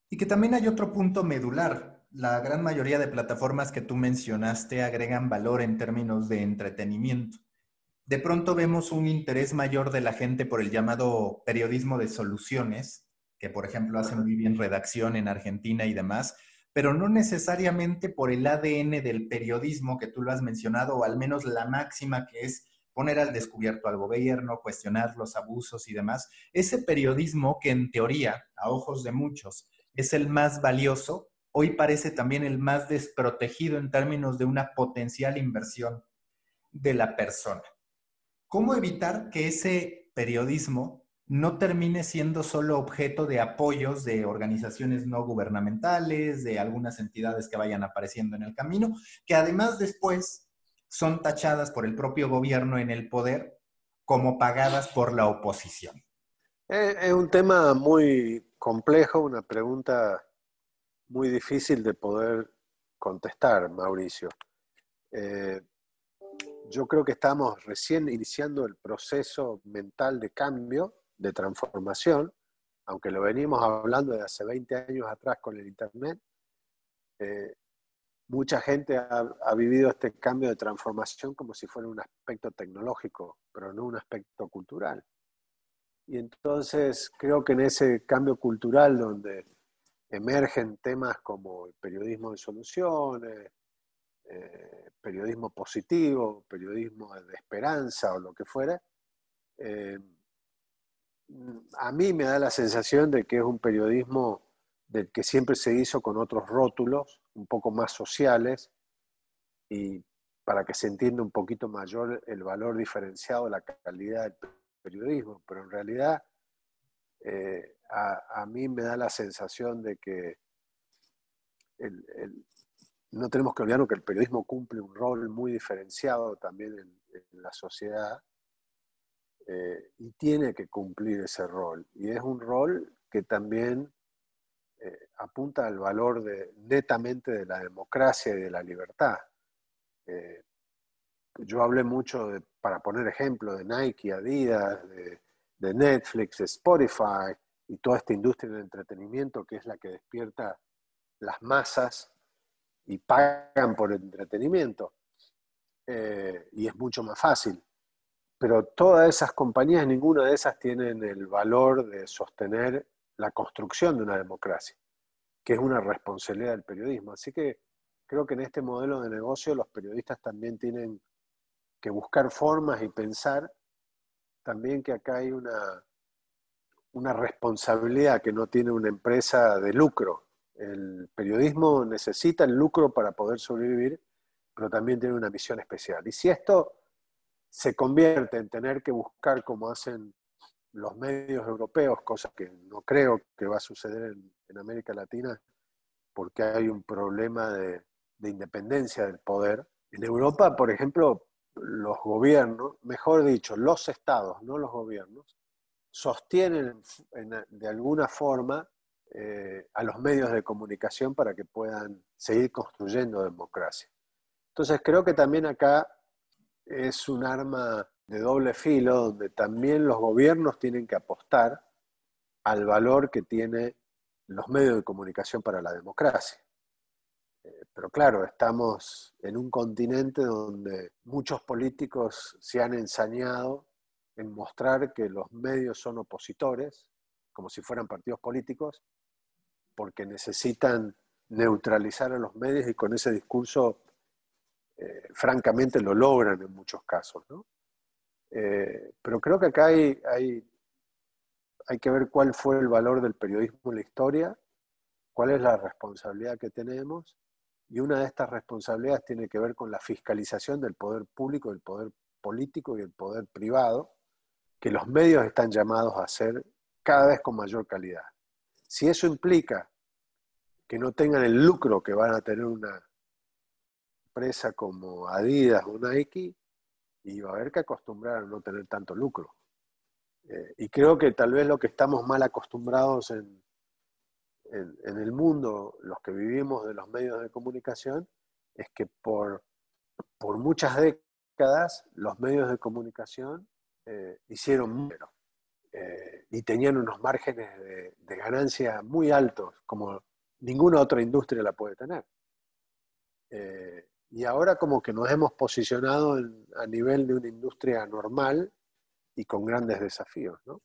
Speaker 4: Y que también hay otro punto medular. La gran mayoría de plataformas que tú mencionaste agregan valor en términos de entretenimiento. De pronto vemos un interés mayor de la gente por el llamado periodismo de soluciones, que por ejemplo hace muy bien redacción en Argentina y demás, pero no necesariamente por el ADN del periodismo que tú lo has mencionado, o al menos la máxima que es poner al descubierto al gobierno, cuestionar los abusos y demás. Ese periodismo que en teoría, a ojos de muchos, es el más valioso, hoy parece también el más desprotegido en términos de una potencial inversión de la persona. ¿Cómo evitar que ese periodismo no termine siendo solo objeto de apoyos de organizaciones no gubernamentales, de algunas entidades que vayan apareciendo en el camino, que además después son tachadas por el propio gobierno en el poder como pagadas por la oposición?
Speaker 1: Eh, es un tema muy complejo, una pregunta muy difícil de poder contestar, Mauricio. Eh, yo creo que estamos recién iniciando el proceso mental de cambio, de transformación, aunque lo venimos hablando de hace 20 años atrás con el Internet. Eh, mucha gente ha, vivido este cambio de transformación como si fuera un aspecto tecnológico, pero no un aspecto cultural. Y entonces creo que en ese cambio cultural donde emergen temas como el periodismo de soluciones, eh, periodismo positivo, periodismo de esperanza o lo que fuera, eh, a mí me da la sensación de que es un periodismo del que siempre se hizo con otros rótulos, un poco más sociales, y para que se entienda un poquito mayor el valor diferenciado la calidad del periodismo, pero en realidad eh, a, mí me da la sensación de que no tenemos que olvidarnos que el periodismo cumple un rol muy diferenciado también en, la sociedad eh, y tiene que cumplir ese rol. Y es un rol que también eh, apunta al valor netamente de la democracia y de la libertad yo hablé mucho, de, para poner ejemplo, de Nike, Adidas, de, Netflix, Spotify y toda esta industria del entretenimiento que es la que despierta las masas y pagan por el entretenimiento. Eh, y es mucho más fácil. Pero todas esas compañías, ninguna de esas tienen el valor de sostener la construcción de una democracia, que es una responsabilidad del periodismo. Así que creo que en este modelo de negocio los periodistas también tienen que buscar formas y pensar también que acá hay una, una responsabilidad que no tiene una empresa de lucro. El periodismo necesita el lucro para poder sobrevivir, pero también tiene una misión especial. Y si esto se convierte en tener que buscar como hacen los medios europeos, cosa que no creo que va a suceder en, América Latina, porque hay un problema de, de independencia del poder. En Europa, por ejemplo, los gobiernos, mejor dicho, los estados, no los gobiernos, sostienen de alguna forma eh, a los medios de comunicación para que puedan seguir construyendo democracia. Entonces creo que también acá es un arma de doble filo donde también los gobiernos tienen que apostar al valor que tienen los medios de comunicación para la democracia. Pero claro, estamos en un continente donde muchos políticos se han ensañado en mostrar que los medios son opositores, como si fueran partidos políticos, porque necesitan neutralizar a los medios y con ese discurso, eh, francamente, lo logran en muchos casos. Eh, pero creo que acá hay, hay, hay que ver cuál fue el valor del periodismo en la historia, cuál es la responsabilidad que tenemos y una de estas responsabilidades tiene que ver con la fiscalización del poder público, del poder político y el poder privado, que los medios están llamados a hacer cada vez con mayor calidad. Si eso implica que no tengan el lucro que van a tener una empresa como Adidas o Nike, y va a haber que acostumbrar a no tener tanto lucro. Eh, y creo que tal vez lo que estamos mal acostumbrados en, en, el mundo, los que vivimos de los medios de comunicación, es que por, por muchas décadas los medios de comunicación eh, hicieron número eh, y tenían unos márgenes de, de, ganancia muy altos, como ninguna otra industria la puede tener. y ahora como que nos hemos posicionado a nivel de una industria normal y con grandes desafíos, ¿no?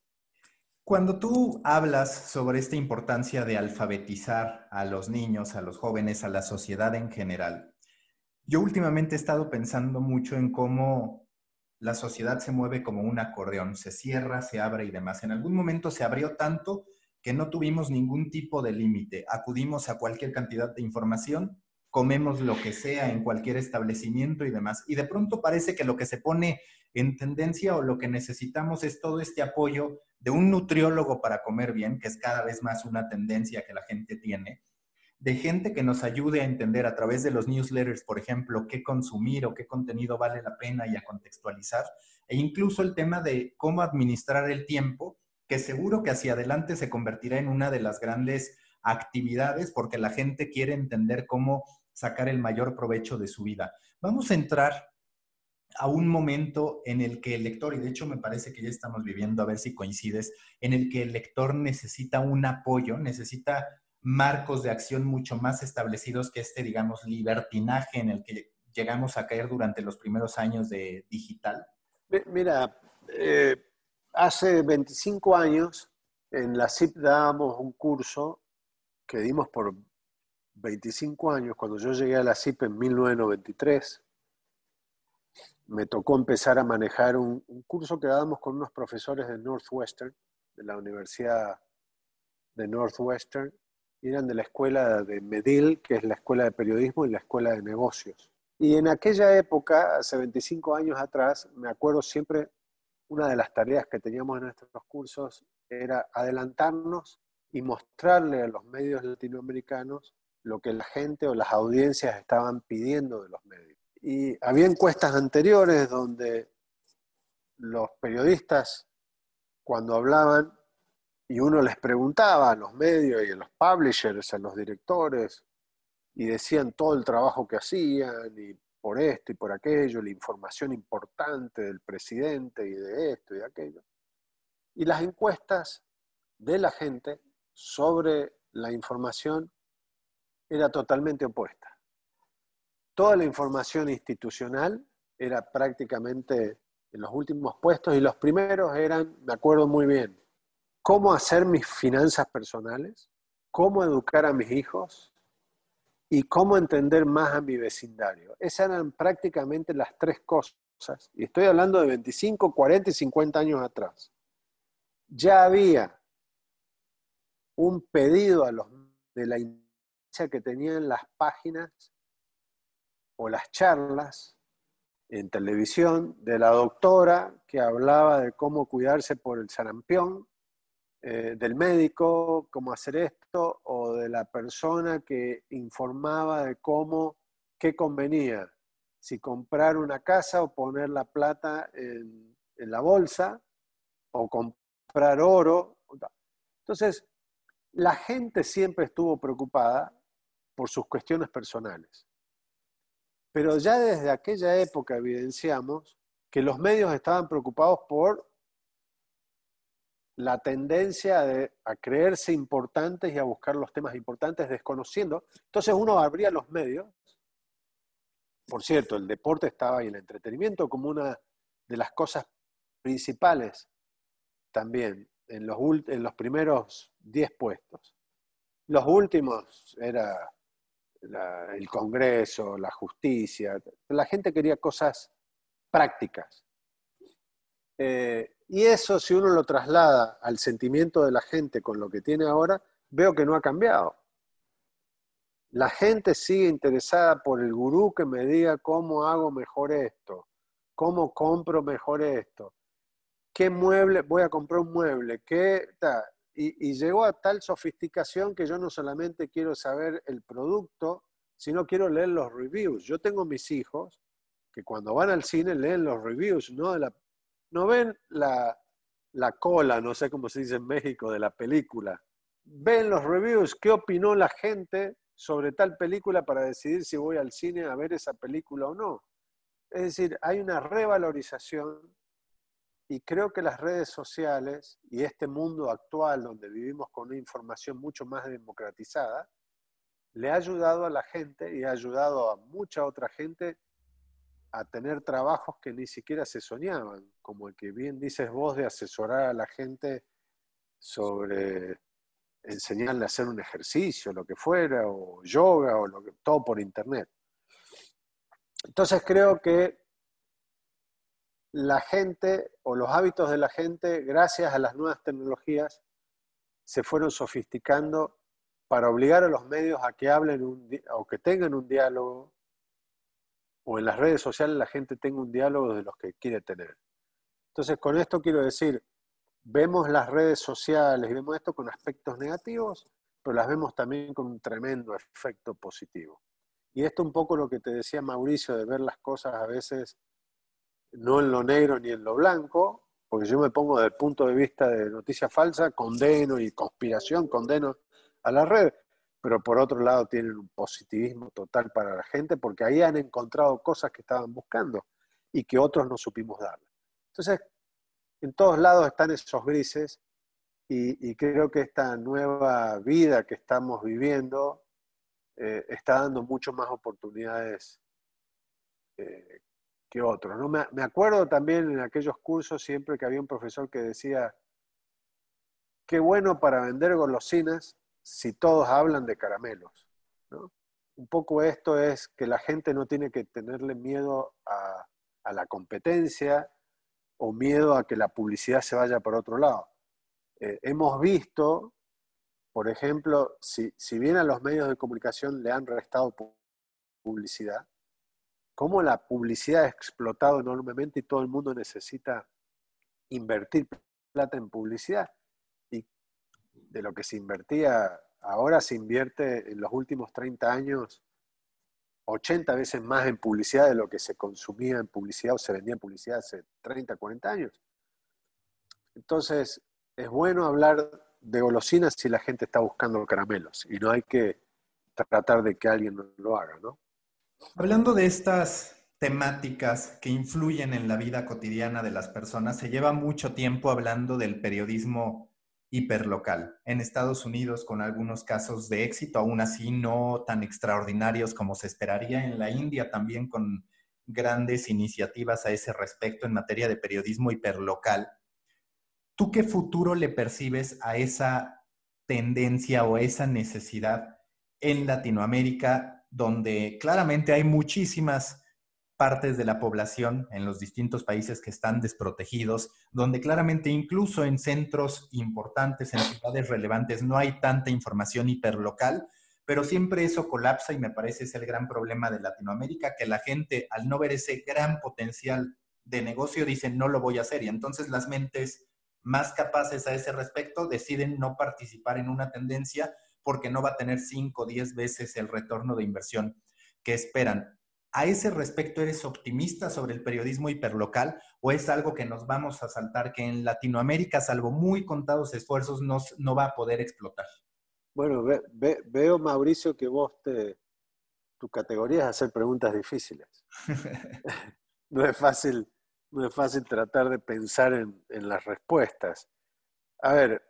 Speaker 4: Cuando tú hablas sobre esta importancia de alfabetizar a los niños, a los jóvenes, a la sociedad en general, yo últimamente he estado pensando mucho en cómo la sociedad se mueve como un acordeón, se cierra, se abre y demás. En algún momento se abrió tanto que no tuvimos ningún tipo de límite. Acudimos a cualquier cantidad de información, comemos lo que sea en cualquier establecimiento y demás. Y de pronto parece que lo que se pone en tendencia o lo que necesitamos es todo este apoyo de un nutriólogo para comer bien, que es cada vez más una tendencia que la gente tiene, de gente que nos ayude a entender a través de los newsletters, por ejemplo, qué consumir o qué contenido vale la pena y a contextualizar, e incluso el tema de cómo administrar el tiempo, que seguro que hacia adelante se convertirá en una de las grandes actividades porque la gente quiere entender cómo sacar el mayor provecho de su vida. Vamos a entrar a un momento en el que el lector, y de hecho me parece que ya estamos viviendo, a ver si coincides, en el que el lector necesita un apoyo, necesita marcos de acción mucho más establecidos que este, digamos, libertinaje en el que llegamos a caer durante los primeros años de digital?
Speaker 1: Mira, eh, hace 25 años en la CIP dábamos un curso que dimos por 25 años, cuando yo llegué a la CIP en 1993 me tocó empezar a manejar un, curso que dábamos con unos profesores de Northwestern, de la Universidad de Northwestern, y eran de la escuela de Medill, que es la escuela de periodismo y la escuela de negocios. Y en aquella época, hace 25 años atrás, me acuerdo siempre, una de las tareas que teníamos en nuestros cursos era adelantarnos y mostrarle a los medios latinoamericanos lo que la gente o las audiencias estaban pidiendo de los medios. Y había encuestas anteriores donde los periodistas, cuando hablaban, y uno les preguntaba a los medios y a los publishers, a los directores, y decían todo el trabajo que hacían, y por esto y por aquello, la información importante del presidente y de esto y de aquello. Y las encuestas de la gente sobre la información era totalmente opuesta toda la información institucional era prácticamente en los últimos puestos y los primeros eran, me acuerdo muy bien, cómo hacer mis finanzas personales, cómo educar a mis hijos y cómo entender más a mi vecindario. Esas eran prácticamente las tres cosas. Y estoy hablando de 25, 40 y 50 años atrás. Ya había un pedido a los de la que tenían las páginas o las charlas en televisión de la doctora que hablaba de cómo cuidarse por el sarampión, eh, del médico, cómo hacer esto, o de la persona que informaba de cómo, qué convenía, si comprar una casa o poner la plata en, en la bolsa, o comprar oro. Entonces, la gente siempre estuvo preocupada por sus cuestiones personales. Pero ya desde aquella época evidenciamos que los medios estaban preocupados por la tendencia de, a creerse importantes y a buscar los temas importantes desconociendo. Entonces uno abría los medios. Por cierto, el deporte estaba ahí, el entretenimiento como una de las cosas principales también en los, en los primeros 10 puestos. Los últimos era el Congreso, la justicia. La gente quería cosas prácticas. Eh, y eso, si uno lo traslada al sentimiento de la gente con lo que tiene ahora, veo que no ha cambiado. La gente sigue interesada por el gurú que me diga cómo hago mejor esto, cómo compro mejor esto, qué mueble, voy a comprar un mueble, qué y, llegó a tal sofisticación que yo no solamente quiero saber el producto, sino quiero leer los reviews. Yo tengo mis hijos que cuando van al cine leen los reviews, no, la, no ven la, la cola, no sé cómo se dice en México, de la película. Ven los reviews, qué opinó la gente sobre tal película para decidir si voy al cine a ver esa película o no. Es decir, hay una revalorización y creo que las redes sociales y este mundo actual donde vivimos con una información mucho más democratizada, le ha ayudado a la gente y ha ayudado a mucha otra gente a tener trabajos que ni siquiera se soñaban, como el que bien dices vos de asesorar a la gente sobre enseñarle a hacer un ejercicio, lo que fuera, o yoga, o lo que, todo por internet. Entonces creo que la gente o los hábitos de la gente, gracias a las nuevas tecnologías, se fueron sofisticando para obligar a los medios a que hablen o que tengan un diálogo, o en las redes sociales la gente tenga un diálogo de los que quiere tener. Entonces, con esto quiero decir, vemos las redes sociales vemos esto con aspectos negativos, pero las vemos también con un tremendo efecto positivo. Y esto un poco lo que te decía Mauricio, de ver las cosas a veces no en lo negro ni en lo blanco, porque yo me pongo desde el punto de vista de noticia falsa, condeno y conspiración, condeno a la red, pero por otro lado tienen un positivismo total para la gente, porque ahí han encontrado cosas que estaban buscando y que otros no supimos darle. Entonces, en todos lados están esos grises y, creo que esta nueva vida que estamos viviendo eh, está dando mucho más oportunidades eh, que otros. ¿no? Me, acuerdo también en aquellos cursos siempre que había un profesor que decía, qué bueno para vender golosinas si todos hablan de caramelos. Un poco esto es que la gente no tiene que tenerle miedo a, la competencia o miedo a que la publicidad se vaya por otro lado. Eh, hemos visto, por ejemplo, si, si bien a los medios de comunicación le han restado publicidad, cómo la publicidad ha explotado enormemente y todo el mundo necesita invertir plata en publicidad. Y de lo que se invertía, ahora se invierte en los últimos 30 años 80 veces más en publicidad de lo que se consumía en publicidad o se vendía en publicidad hace 30, 40 años. Entonces, es bueno hablar de golosinas si la gente está buscando caramelos y no hay que tratar de que alguien lo haga, ¿no?
Speaker 4: Hablando de estas temáticas que influyen en la vida cotidiana de las personas, se lleva mucho tiempo hablando del periodismo hiperlocal. En Estados Unidos, con algunos casos de éxito, aún así no tan extraordinarios como se esperaría. En la India también con grandes iniciativas a ese respecto en materia de periodismo hiperlocal. ¿Tú qué futuro le percibes a esa tendencia o esa necesidad en Latinoamérica donde claramente hay muchísimas partes de la población en los distintos países que están desprotegidos, donde claramente incluso en centros importantes, en ciudades relevantes, no hay tanta información hiperlocal, pero siempre eso colapsa y me parece es el gran problema de Latinoamérica, que la gente al no ver ese gran potencial de negocio dice no lo voy a hacer y entonces las mentes más capaces a ese respecto deciden no participar en una tendencia porque no va a tener 5 o 10 veces el retorno de inversión que esperan. ¿A ese respecto eres optimista sobre el periodismo hiperlocal o es algo que nos vamos a saltar que en Latinoamérica, salvo muy contados esfuerzos, no va a poder explotar?
Speaker 1: Bueno, veo, Mauricio, que vos te, tu categoría es hacer preguntas difíciles. no, es fácil, no es fácil tratar de pensar en, las respuestas. A ver,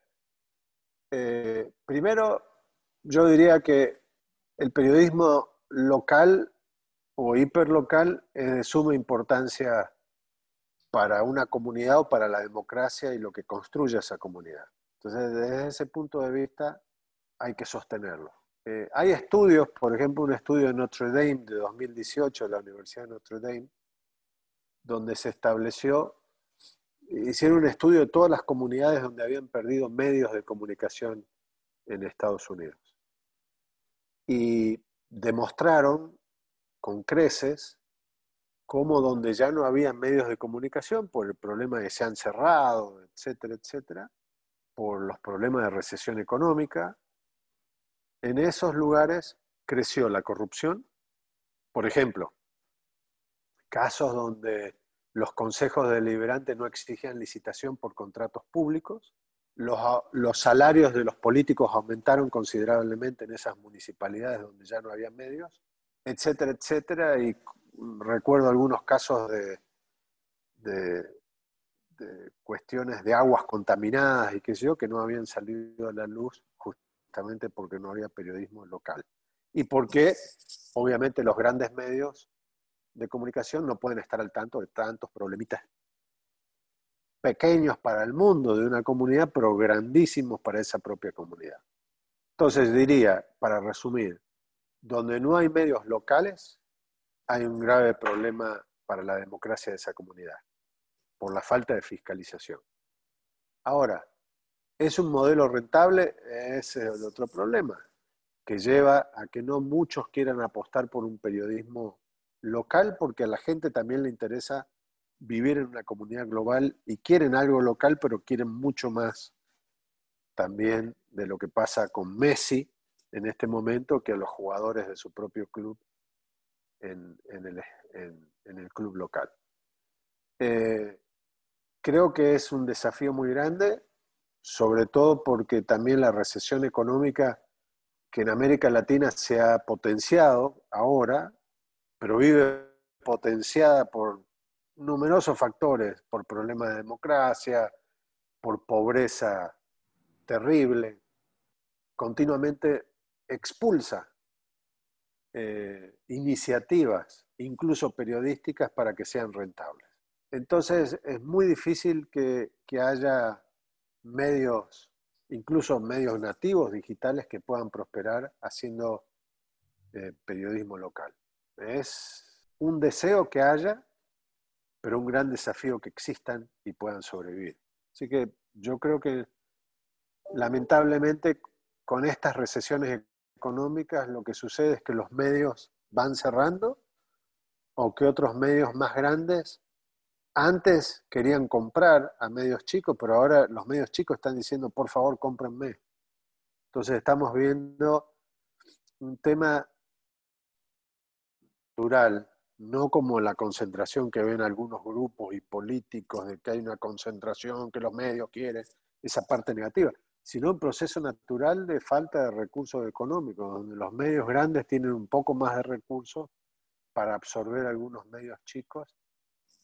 Speaker 1: eh, primero yo diría que el periodismo local o hiperlocal es de suma importancia para una comunidad o para la democracia y lo que construye esa comunidad. Entonces, desde ese punto de vista, hay que sostenerlo. Eh, hay estudios, por ejemplo, un estudio de Notre Dame de 2018 de la Universidad de Notre Dame, donde se estableció, hicieron un estudio de todas las comunidades donde habían perdido medios de comunicación en Estados Unidos y demostraron con creces cómo donde ya no había medios de comunicación por el problema de se han cerrado, etcétera, etcétera, por los problemas de recesión económica, en esos lugares creció la corrupción. Por ejemplo, casos donde los consejos deliberantes no exigían licitación por contratos públicos, los, los, salarios de los políticos aumentaron considerablemente en esas municipalidades donde ya no había medios, etcétera, etcétera. Y recuerdo algunos casos de, de, cuestiones de aguas contaminadas y qué sé yo, que no habían salido a la luz justamente porque no había periodismo local. Y porque, obviamente, los grandes medios de comunicación no pueden estar al tanto de tantos problemitas pequeños para el mundo de una comunidad, pero grandísimos para esa propia comunidad. Entonces diría, para resumir, donde no hay medios locales, hay un grave problema para la democracia de esa comunidad, por la falta de fiscalización. Ahora, ¿es un modelo rentable? Ese es el otro problema, que lleva a que no muchos quieran apostar por un periodismo local porque a la gente también le interesa vivir en una comunidad global y quieren algo local, pero quieren mucho más también de lo que pasa con Messi en este momento que a los jugadores de su propio club en, el, club local. Eh, creo que es un desafío muy grande, sobre todo porque también la recesión económica que en América Latina se ha potenciado ahora, pero vive potenciada por numerosos factores, por problemas de democracia, por pobreza terrible, continuamente expulsa eh, iniciativas, incluso periodísticas, para que sean rentables. Entonces es muy difícil que, haya medios, incluso medios nativos digitales, que puedan prosperar haciendo eh, periodismo local. Es un deseo que haya, pero un gran desafío que existan y puedan sobrevivir. Así que yo creo que lamentablemente con estas recesiones económicas lo que sucede es que los medios van cerrando o que otros medios más grandes antes querían comprar a medios chicos, pero ahora los medios chicos están diciendo, por favor, cómprenme. Entonces estamos viendo un tema no como la concentración que ven algunos grupos y políticos de que hay una concentración, que los medios quieren, esa parte negativa, sino un proceso natural de falta de recursos económicos, donde los medios grandes tienen un poco más de recursos para absorber algunos medios chicos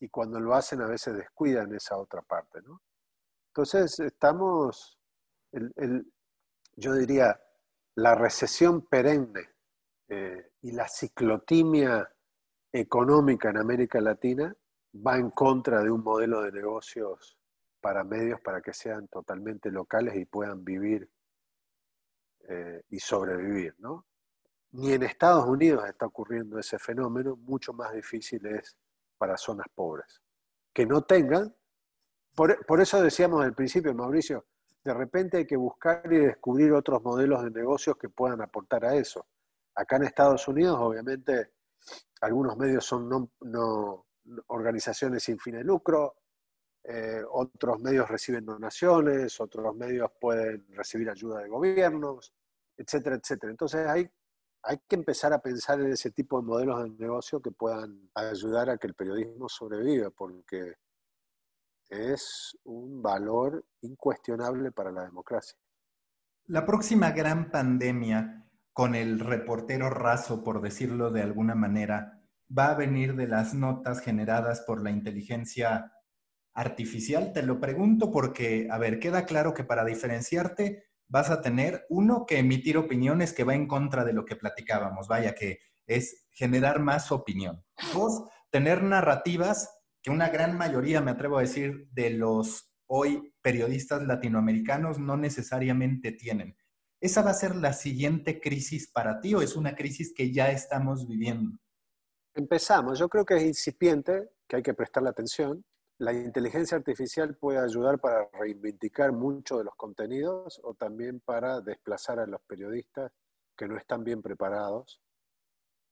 Speaker 1: y cuando lo hacen a veces descuidan esa otra parte. ¿no? Entonces estamos, yo diría, la recesión perenne eh, y la ciclotimia económica en América Latina va en contra de un modelo de negocios para medios para que sean totalmente locales y puedan vivir eh, y sobrevivir. ¿no? Ni en Estados Unidos está ocurriendo ese fenómeno, mucho más difícil es para zonas pobres. Que no tengan, por, por eso decíamos al principio, Mauricio, de repente hay que buscar y descubrir otros modelos de negocios que puedan aportar a eso Acá en Estados Unidos, obviamente, algunos medios son no, organizaciones sin fin de lucro, eh, otros medios reciben donaciones, otros medios pueden recibir ayuda de gobiernos, etcétera, etcétera. Entonces hay, hay que empezar a pensar en ese tipo de modelos de negocio que puedan ayudar a que el periodismo sobreviva, porque es un valor incuestionable para la democracia.
Speaker 4: La próxima gran pandemia con el reportero raso, por decirlo de alguna manera, va a venir de las notas generadas por la inteligencia artificial? Te lo pregunto porque, a ver, queda claro que para diferenciarte vas a tener uno que emitir opiniones que va en contra de lo que platicábamos, vaya que es generar más opinión. Dos, tener narrativas que una gran mayoría, me atrevo a decir, de los hoy periodistas latinoamericanos no necesariamente tienen. ¿Esa va a ser la siguiente crisis para ti o es una crisis que ya estamos viviendo?
Speaker 1: Empezamos, yo creo que es incipiente, que hay que prestarle atención. La inteligencia artificial puede ayudar para reivindicar mucho de los contenidos o también para desplazar a los periodistas que no están bien preparados.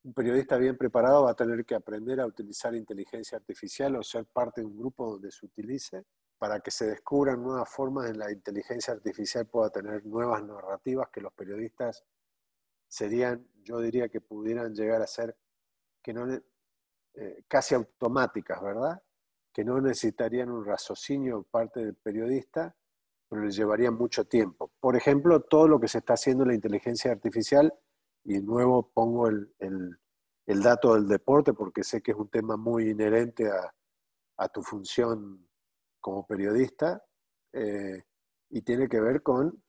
Speaker 1: Un periodista bien preparado va a tener que aprender a utilizar inteligencia artificial o ser parte de un grupo donde se utilice para que se descubran nuevas formas en la inteligencia artificial pueda tener nuevas narrativas que los periodistas serían, yo diría que pudieran llegar a ser que no, eh, casi automáticas, ¿verdad? Que no necesitarían un raciocinio parte del periodista, pero les llevaría mucho tiempo. Por ejemplo, todo lo que se está haciendo en la inteligencia artificial, y de nuevo pongo el, dato del deporte porque sé que es un tema muy inherente a, a tu función como periodista eh, y tiene que ver con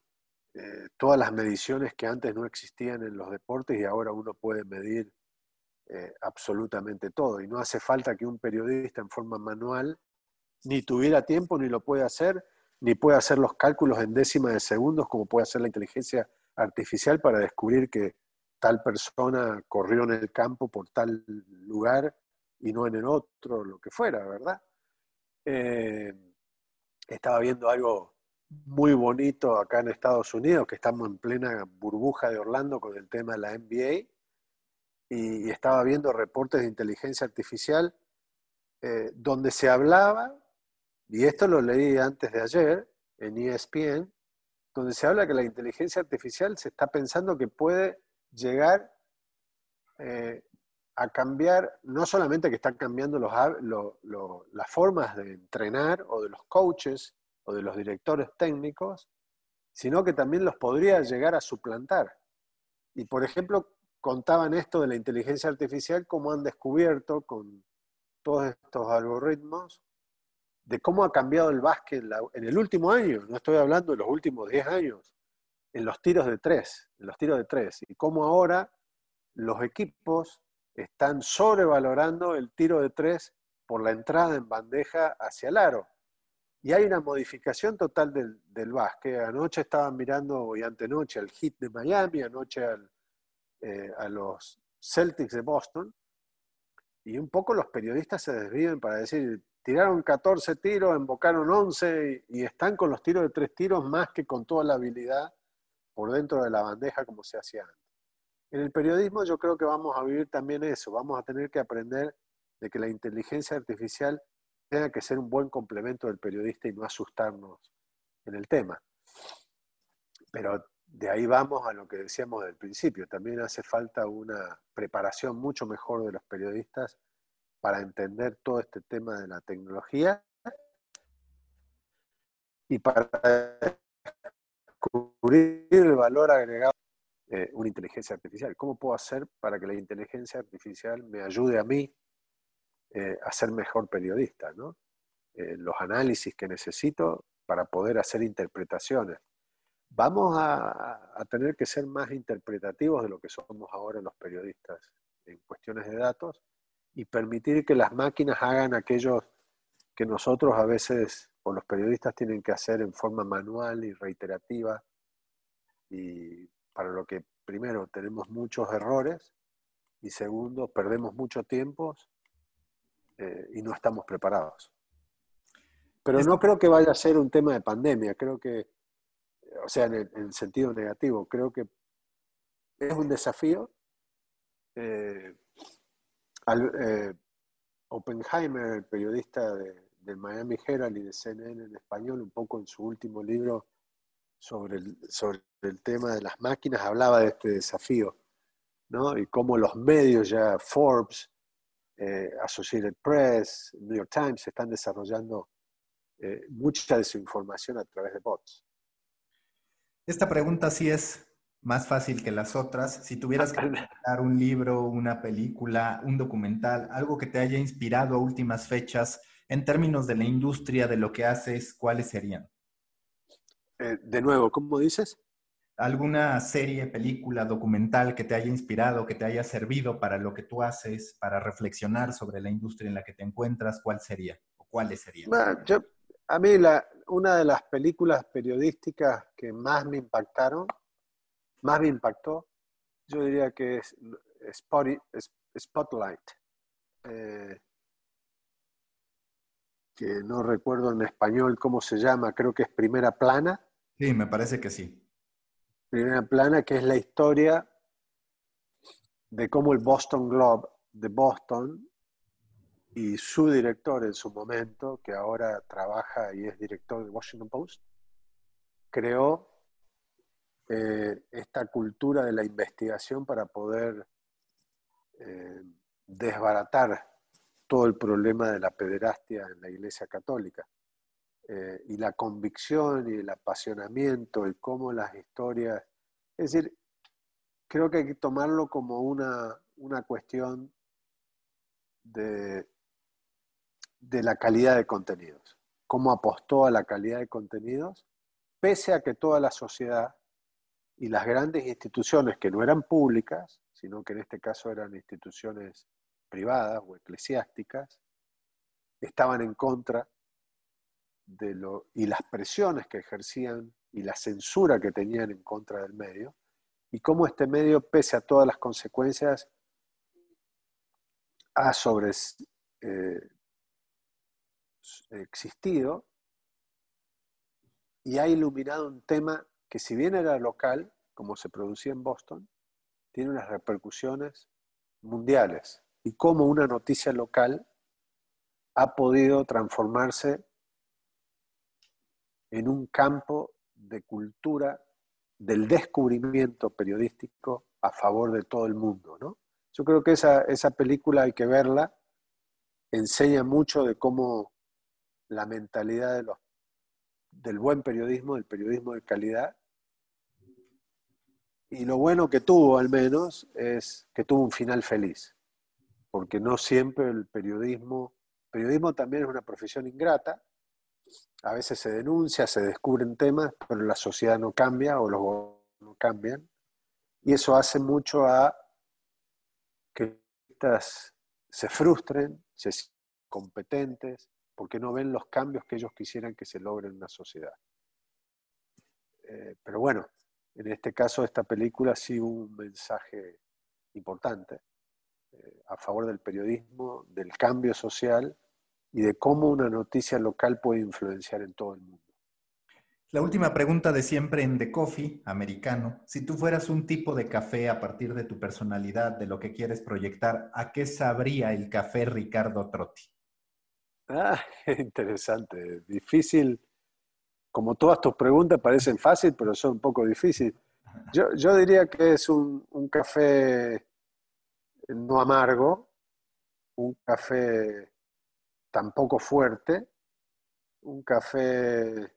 Speaker 1: eh, todas las mediciones que antes no existían en los deportes y ahora uno puede medir eh, absolutamente todo. Y no hace falta que un periodista en forma manual ni tuviera tiempo, ni lo puede hacer, ni puede hacer los cálculos en décimas de segundos como puede hacer la inteligencia artificial para descubrir que tal persona corrió en el campo por tal lugar y no en el otro, lo que fuera, ¿verdad? Estaba viendo algo muy bonito acá en Estados Unidos, que estamos en plena burbuja de Orlando con el tema de la NBA, y, estaba viendo reportes de inteligencia artificial eh, donde se hablaba, y esto lo leí antes de ayer en ESPN, donde se habla que la inteligencia artificial se está pensando que puede llegar eh, a cambiar, no solamente que están cambiando los, las formas de entrenar o de los coaches o de los directores técnicos, sino que también los podría llegar a suplantar. Y por ejemplo, contaban esto de la inteligencia artificial, cómo han descubierto con todos estos algoritmos, de cómo ha cambiado el básquet en el último año, no estoy hablando de los últimos 10 años, en los tiros de tres, en los tiros de tres, y cómo ahora los equipos están sobrevalorando el tiro de tres por la entrada en bandeja hacia el aro. Y hay una modificación total del, del básquet. Anoche estaban mirando, y antenoche, al Heat de Miami, anoche eh, a los Celtics de Boston. Y un poco los periodistas se desviven para decir, tiraron 14 tiros, embocaron 11 y, y están con los tiros de tres tiros más que con toda la habilidad por dentro de la bandeja como se hacía antes. En el periodismo yo creo que vamos a vivir también eso, vamos a tener que aprender de que la inteligencia artificial tenga que ser un buen complemento del periodista y no asustarnos en el tema. Pero de ahí vamos a lo que decíamos del principio, también hace falta una preparación mucho mejor de los periodistas para entender todo este tema de la tecnología y para cubrir el valor agregado eh, una inteligencia artificial. ¿Cómo puedo hacer para que la inteligencia artificial me ayude a mí eh, a ser mejor periodista? ¿no? Eh, los análisis que necesito para poder hacer interpretaciones. Vamos a, a, tener que ser más interpretativos de lo que somos ahora los periodistas en cuestiones de datos y permitir que las máquinas hagan aquello que nosotros a veces, o los periodistas, tienen que hacer en forma manual y reiterativa y para lo que primero tenemos muchos errores y segundo perdemos mucho tiempo eh, y no estamos preparados. Pero no creo que vaya a ser un tema de pandemia, creo que, o sea, en el, sentido negativo, creo que es un desafío. Eh, eh, Oppenheimer, el periodista del Miami Herald y de CNN en español, un poco en su último libro, sobre el, sobre el tema de las máquinas hablaba de este desafío, ¿no? Y cómo los medios ya, Forbes, eh, Associated Press, New York Times, están desarrollando eh, mucha de su información a través de bots.
Speaker 4: Esta pregunta sí es más fácil que las otras. Si tuvieras que dar un libro, una película, un documental, algo que te haya inspirado a últimas fechas en términos de la industria, de lo que haces, ¿cuáles serían?
Speaker 1: Eh, de nuevo, ¿cómo dices?
Speaker 4: ¿Alguna serie, película, documental que te haya inspirado, que te haya servido para lo que tú haces, para reflexionar sobre la industria en la que te encuentras? ¿Cuál sería? ¿O cuáles serían?
Speaker 1: a mí la, una de las películas periodísticas que más me impactaron, más me impactó, yo diría que es Spotlight. Eh, que no recuerdo en español cómo se llama, creo que es Primera Plana.
Speaker 4: Sí, me parece que sí.
Speaker 1: Primera Plana, que es la historia de cómo el Boston Globe de Boston y su director en su momento, que ahora trabaja y es director de Washington Post, creó eh, esta cultura de la investigación para poder eh, desbaratar todo el problema de la pederastia en la Iglesia Católica. Eh, y la convicción y el apasionamiento y cómo las historias... Es decir, creo que hay que tomarlo como una, una cuestión de, de la calidad de contenidos. Cómo apostó a la calidad de contenidos, pese a que toda la sociedad y las grandes instituciones que no eran públicas, sino que en este caso eran instituciones privadas o eclesiásticas, estaban en contra de lo, y las presiones que ejercían y la censura que tenían en contra del medio, y cómo este medio, pese a todas las consecuencias, ha sobre, eh, existido y ha iluminado un tema que si bien era local, como se producía en Boston, tiene unas repercusiones mundiales y cómo una noticia local ha podido transformarse en un campo de cultura del descubrimiento periodístico a favor de todo el mundo. ¿no? Yo creo que esa, esa película hay que verla, enseña mucho de cómo la mentalidad del buen periodismo, del periodismo de calidad, y lo bueno que tuvo al menos es que tuvo un final feliz, porque no siempre el periodismo, periodismo también es una profesión ingrata, a veces se denuncia, se descubren temas, pero la sociedad no cambia o los gobiernos no cambian. Y eso hace mucho a que estas se frustren, se competentes, porque no ven los cambios que ellos quisieran que se logren en la sociedad. Eh, pero bueno, en este caso esta película sí hubo un mensaje importante eh, a favor del periodismo, del cambio social y de cómo una noticia local puede influenciar en todo el mundo.
Speaker 4: La última pregunta de siempre en The Coffee, americano. Si tú fueras un tipo de café a partir de tu personalidad, de lo que quieres proyectar, ¿a qué sabría el café Ricardo Trotti?
Speaker 1: Ah, interesante. Difícil. Como todas tus preguntas parecen fáciles, pero son un poco difíciles. Yo, yo diría que es un, un café no amargo, un café tampoco fuerte, un café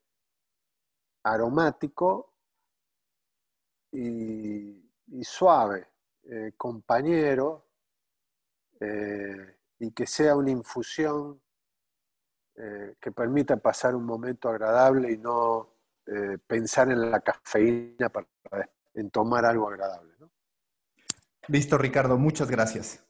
Speaker 1: aromático y, suave, eh, compañero, eh, y que sea una infusión eh, que permita pasar un momento agradable y no pensar en la cafeína para, en tomar algo agradable.
Speaker 4: Listo, Ricardo, muchas gracias.